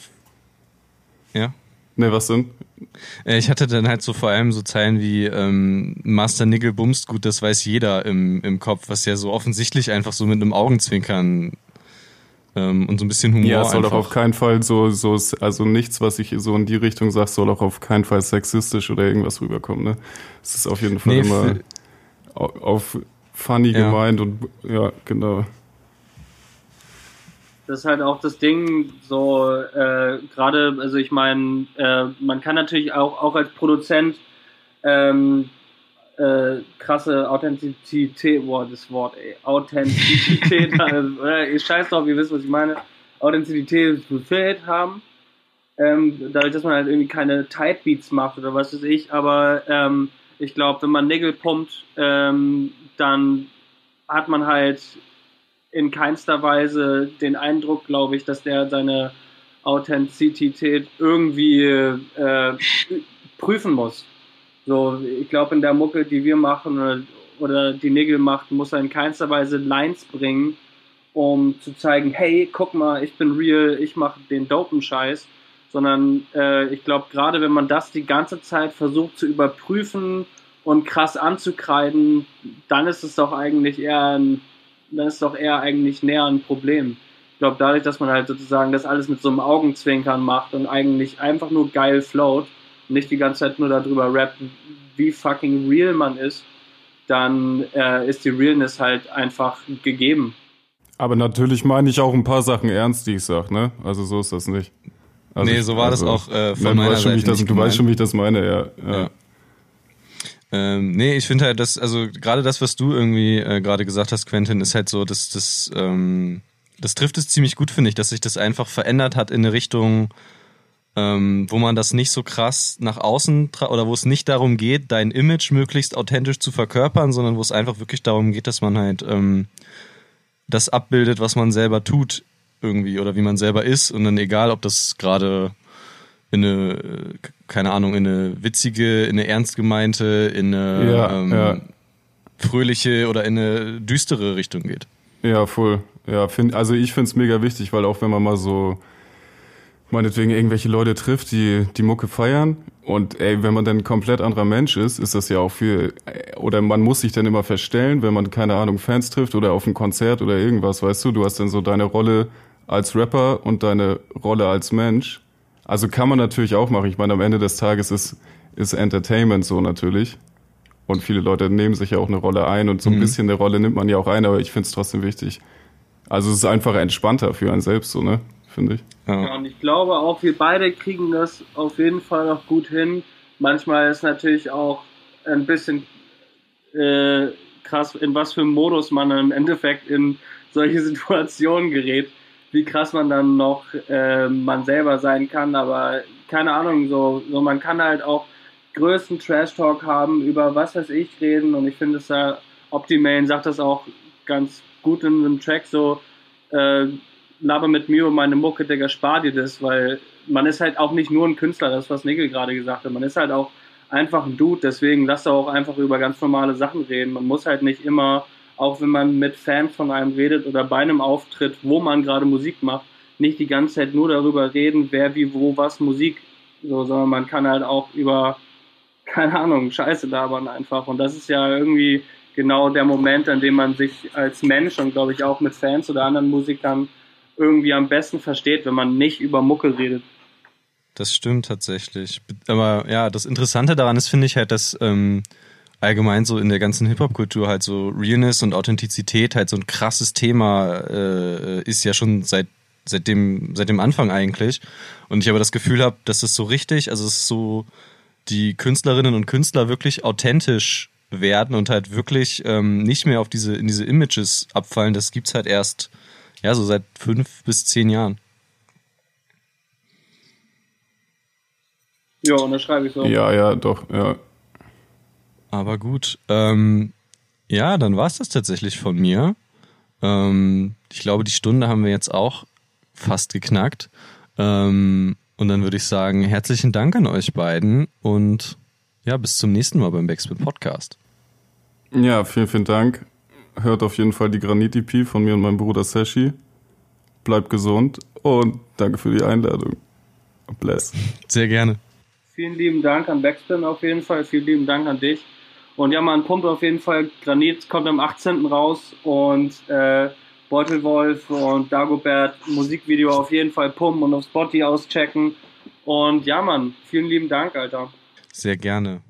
ja. Ne, was denn? Äh, ich hatte dann halt so vor allem so Zeilen wie ähm, Master Nickel bumst gut, das weiß jeder im, im Kopf, was ja so offensichtlich einfach so mit einem Augenzwinkern ähm, und so ein bisschen Humor. Ja, soll doch auf keinen Fall so, so, also nichts, was ich so in die Richtung sage, soll auch auf keinen Fall sexistisch oder irgendwas rüberkommen. Ne? Es ist auf jeden Fall nee, immer auf funny ja. gemeint und ja, genau das ist halt auch das Ding, so äh, gerade, also ich meine, äh, man kann natürlich auch, auch als Produzent ähm, äh, krasse Authentizität, boah, das Wort, ey, Authentizität, äh, ich scheiß drauf, ihr wisst, was ich meine, Authentizität befähigt haben, ähm, dadurch, dass man halt irgendwie keine Tight Beats macht oder was weiß ich, aber ähm, ich glaube, wenn man Nägel pumpt, ähm, dann hat man halt in keinster Weise den Eindruck, glaube ich, dass der seine Authentizität irgendwie äh, prüfen muss. So, ich glaube, in der Mucke, die wir machen oder, oder die Nägel macht, muss er in keinster Weise Lines bringen, um zu zeigen, hey, guck mal, ich bin real, ich mache den dopen Scheiß, sondern äh, ich glaube, gerade wenn man das die ganze Zeit versucht zu überprüfen und krass anzukreiden, dann ist es doch eigentlich eher ein dann ist doch eher eigentlich näher ein Problem. Ich glaube, dadurch, dass man halt sozusagen das alles mit so einem Augenzwinkern macht und eigentlich einfach nur geil float nicht die ganze Zeit nur darüber rappt, wie fucking real man ist, dann äh, ist die Realness halt einfach gegeben. Aber natürlich meine ich auch ein paar Sachen ernst, die ich sage, ne? Also so ist das nicht. Also nee, so war also, das auch äh, von meiner Seite. Das, du weißt schon, wie ich das meine, ja. ja. ja. Ähm, nee, ich finde halt, dass, also gerade das, was du irgendwie äh, gerade gesagt hast, Quentin, ist halt so, dass das, ähm, das trifft es ziemlich gut, finde ich, dass sich das einfach verändert hat in eine Richtung, ähm, wo man das nicht so krass nach außen oder wo es nicht darum geht, dein Image möglichst authentisch zu verkörpern, sondern wo es einfach wirklich darum geht, dass man halt ähm, das abbildet, was man selber tut irgendwie oder wie man selber ist und dann egal, ob das gerade in eine, keine Ahnung, in eine witzige, in eine ernst gemeinte, in eine ja, ähm, ja. fröhliche oder in eine düstere Richtung geht. Ja, voll. Ja, find, also ich finde es mega wichtig, weil auch wenn man mal so meinetwegen irgendwelche Leute trifft, die die Mucke feiern und ey, wenn man dann ein komplett anderer Mensch ist, ist das ja auch viel, oder man muss sich dann immer verstellen, wenn man, keine Ahnung, Fans trifft oder auf ein Konzert oder irgendwas, weißt du, du hast dann so deine Rolle als Rapper und deine Rolle als Mensch also kann man natürlich auch machen. Ich meine, am Ende des Tages ist, ist Entertainment so natürlich. Und viele Leute nehmen sich ja auch eine Rolle ein und so ein mhm. bisschen eine Rolle nimmt man ja auch ein, aber ich finde es trotzdem wichtig. Also es ist einfach entspannter für einen selbst, so, ne? Finde ich. Ja. ja, und ich glaube auch, wir beide kriegen das auf jeden Fall noch gut hin. Manchmal ist natürlich auch ein bisschen äh, krass, in was für einem Modus man im Endeffekt in solche Situationen gerät wie krass man dann noch äh, man selber sein kann, aber keine Ahnung, so, so man kann halt auch größten Trash-Talk haben, über was weiß ich reden und ich finde es ja, Optimane sagt das auch ganz gut in einem Track, so äh, laber mit mir und meine Mucke, Digga, spar dir das, weil man ist halt auch nicht nur ein Künstler, das was Nickel gerade gesagt hat, man ist halt auch einfach ein Dude, deswegen lass doch auch einfach über ganz normale Sachen reden, man muss halt nicht immer auch wenn man mit Fans von einem redet oder bei einem Auftritt, wo man gerade Musik macht, nicht die ganze Zeit nur darüber reden, wer wie wo was Musik, so, sondern man kann halt auch über, keine Ahnung, Scheiße labern einfach. Und das ist ja irgendwie genau der Moment, an dem man sich als Mensch und glaube ich auch mit Fans oder anderen Musikern irgendwie am besten versteht, wenn man nicht über Mucke redet. Das stimmt tatsächlich. Aber ja, das Interessante daran ist, finde ich halt, dass ähm, allgemein so in der ganzen Hip-Hop-Kultur halt so Realness und Authentizität halt so ein krasses Thema äh, ist ja schon seit seit dem seit dem Anfang eigentlich. Und ich aber das Gefühl habe, dass es so richtig, also es ist so die Künstlerinnen und Künstler wirklich authentisch werden und halt wirklich ähm, nicht mehr auf diese in diese Images abfallen. Das gibt's halt erst ja so seit fünf bis zehn Jahren. Ja, und das schreibe ich so. Ja, ja, doch, ja. Aber gut, ähm, ja, dann war es das tatsächlich von mir. Ähm, ich glaube, die Stunde haben wir jetzt auch fast geknackt. Ähm, und dann würde ich sagen, herzlichen Dank an euch beiden und ja, bis zum nächsten Mal beim Backspin Podcast. Ja, vielen, vielen Dank. Hört auf jeden Fall die Granit-EP von mir und meinem Bruder Seshi. Bleibt gesund und danke für die Einladung. Bless. Sehr gerne. Vielen lieben Dank an Backspin auf jeden Fall. Vielen lieben Dank an dich. Und ja, man pumpt auf jeden Fall. Granit kommt am 18. raus und äh, Beutelwolf und Dagobert Musikvideo auf jeden Fall pumpen und auf Spotify auschecken. Und ja, Mann, vielen lieben Dank, Alter. Sehr gerne.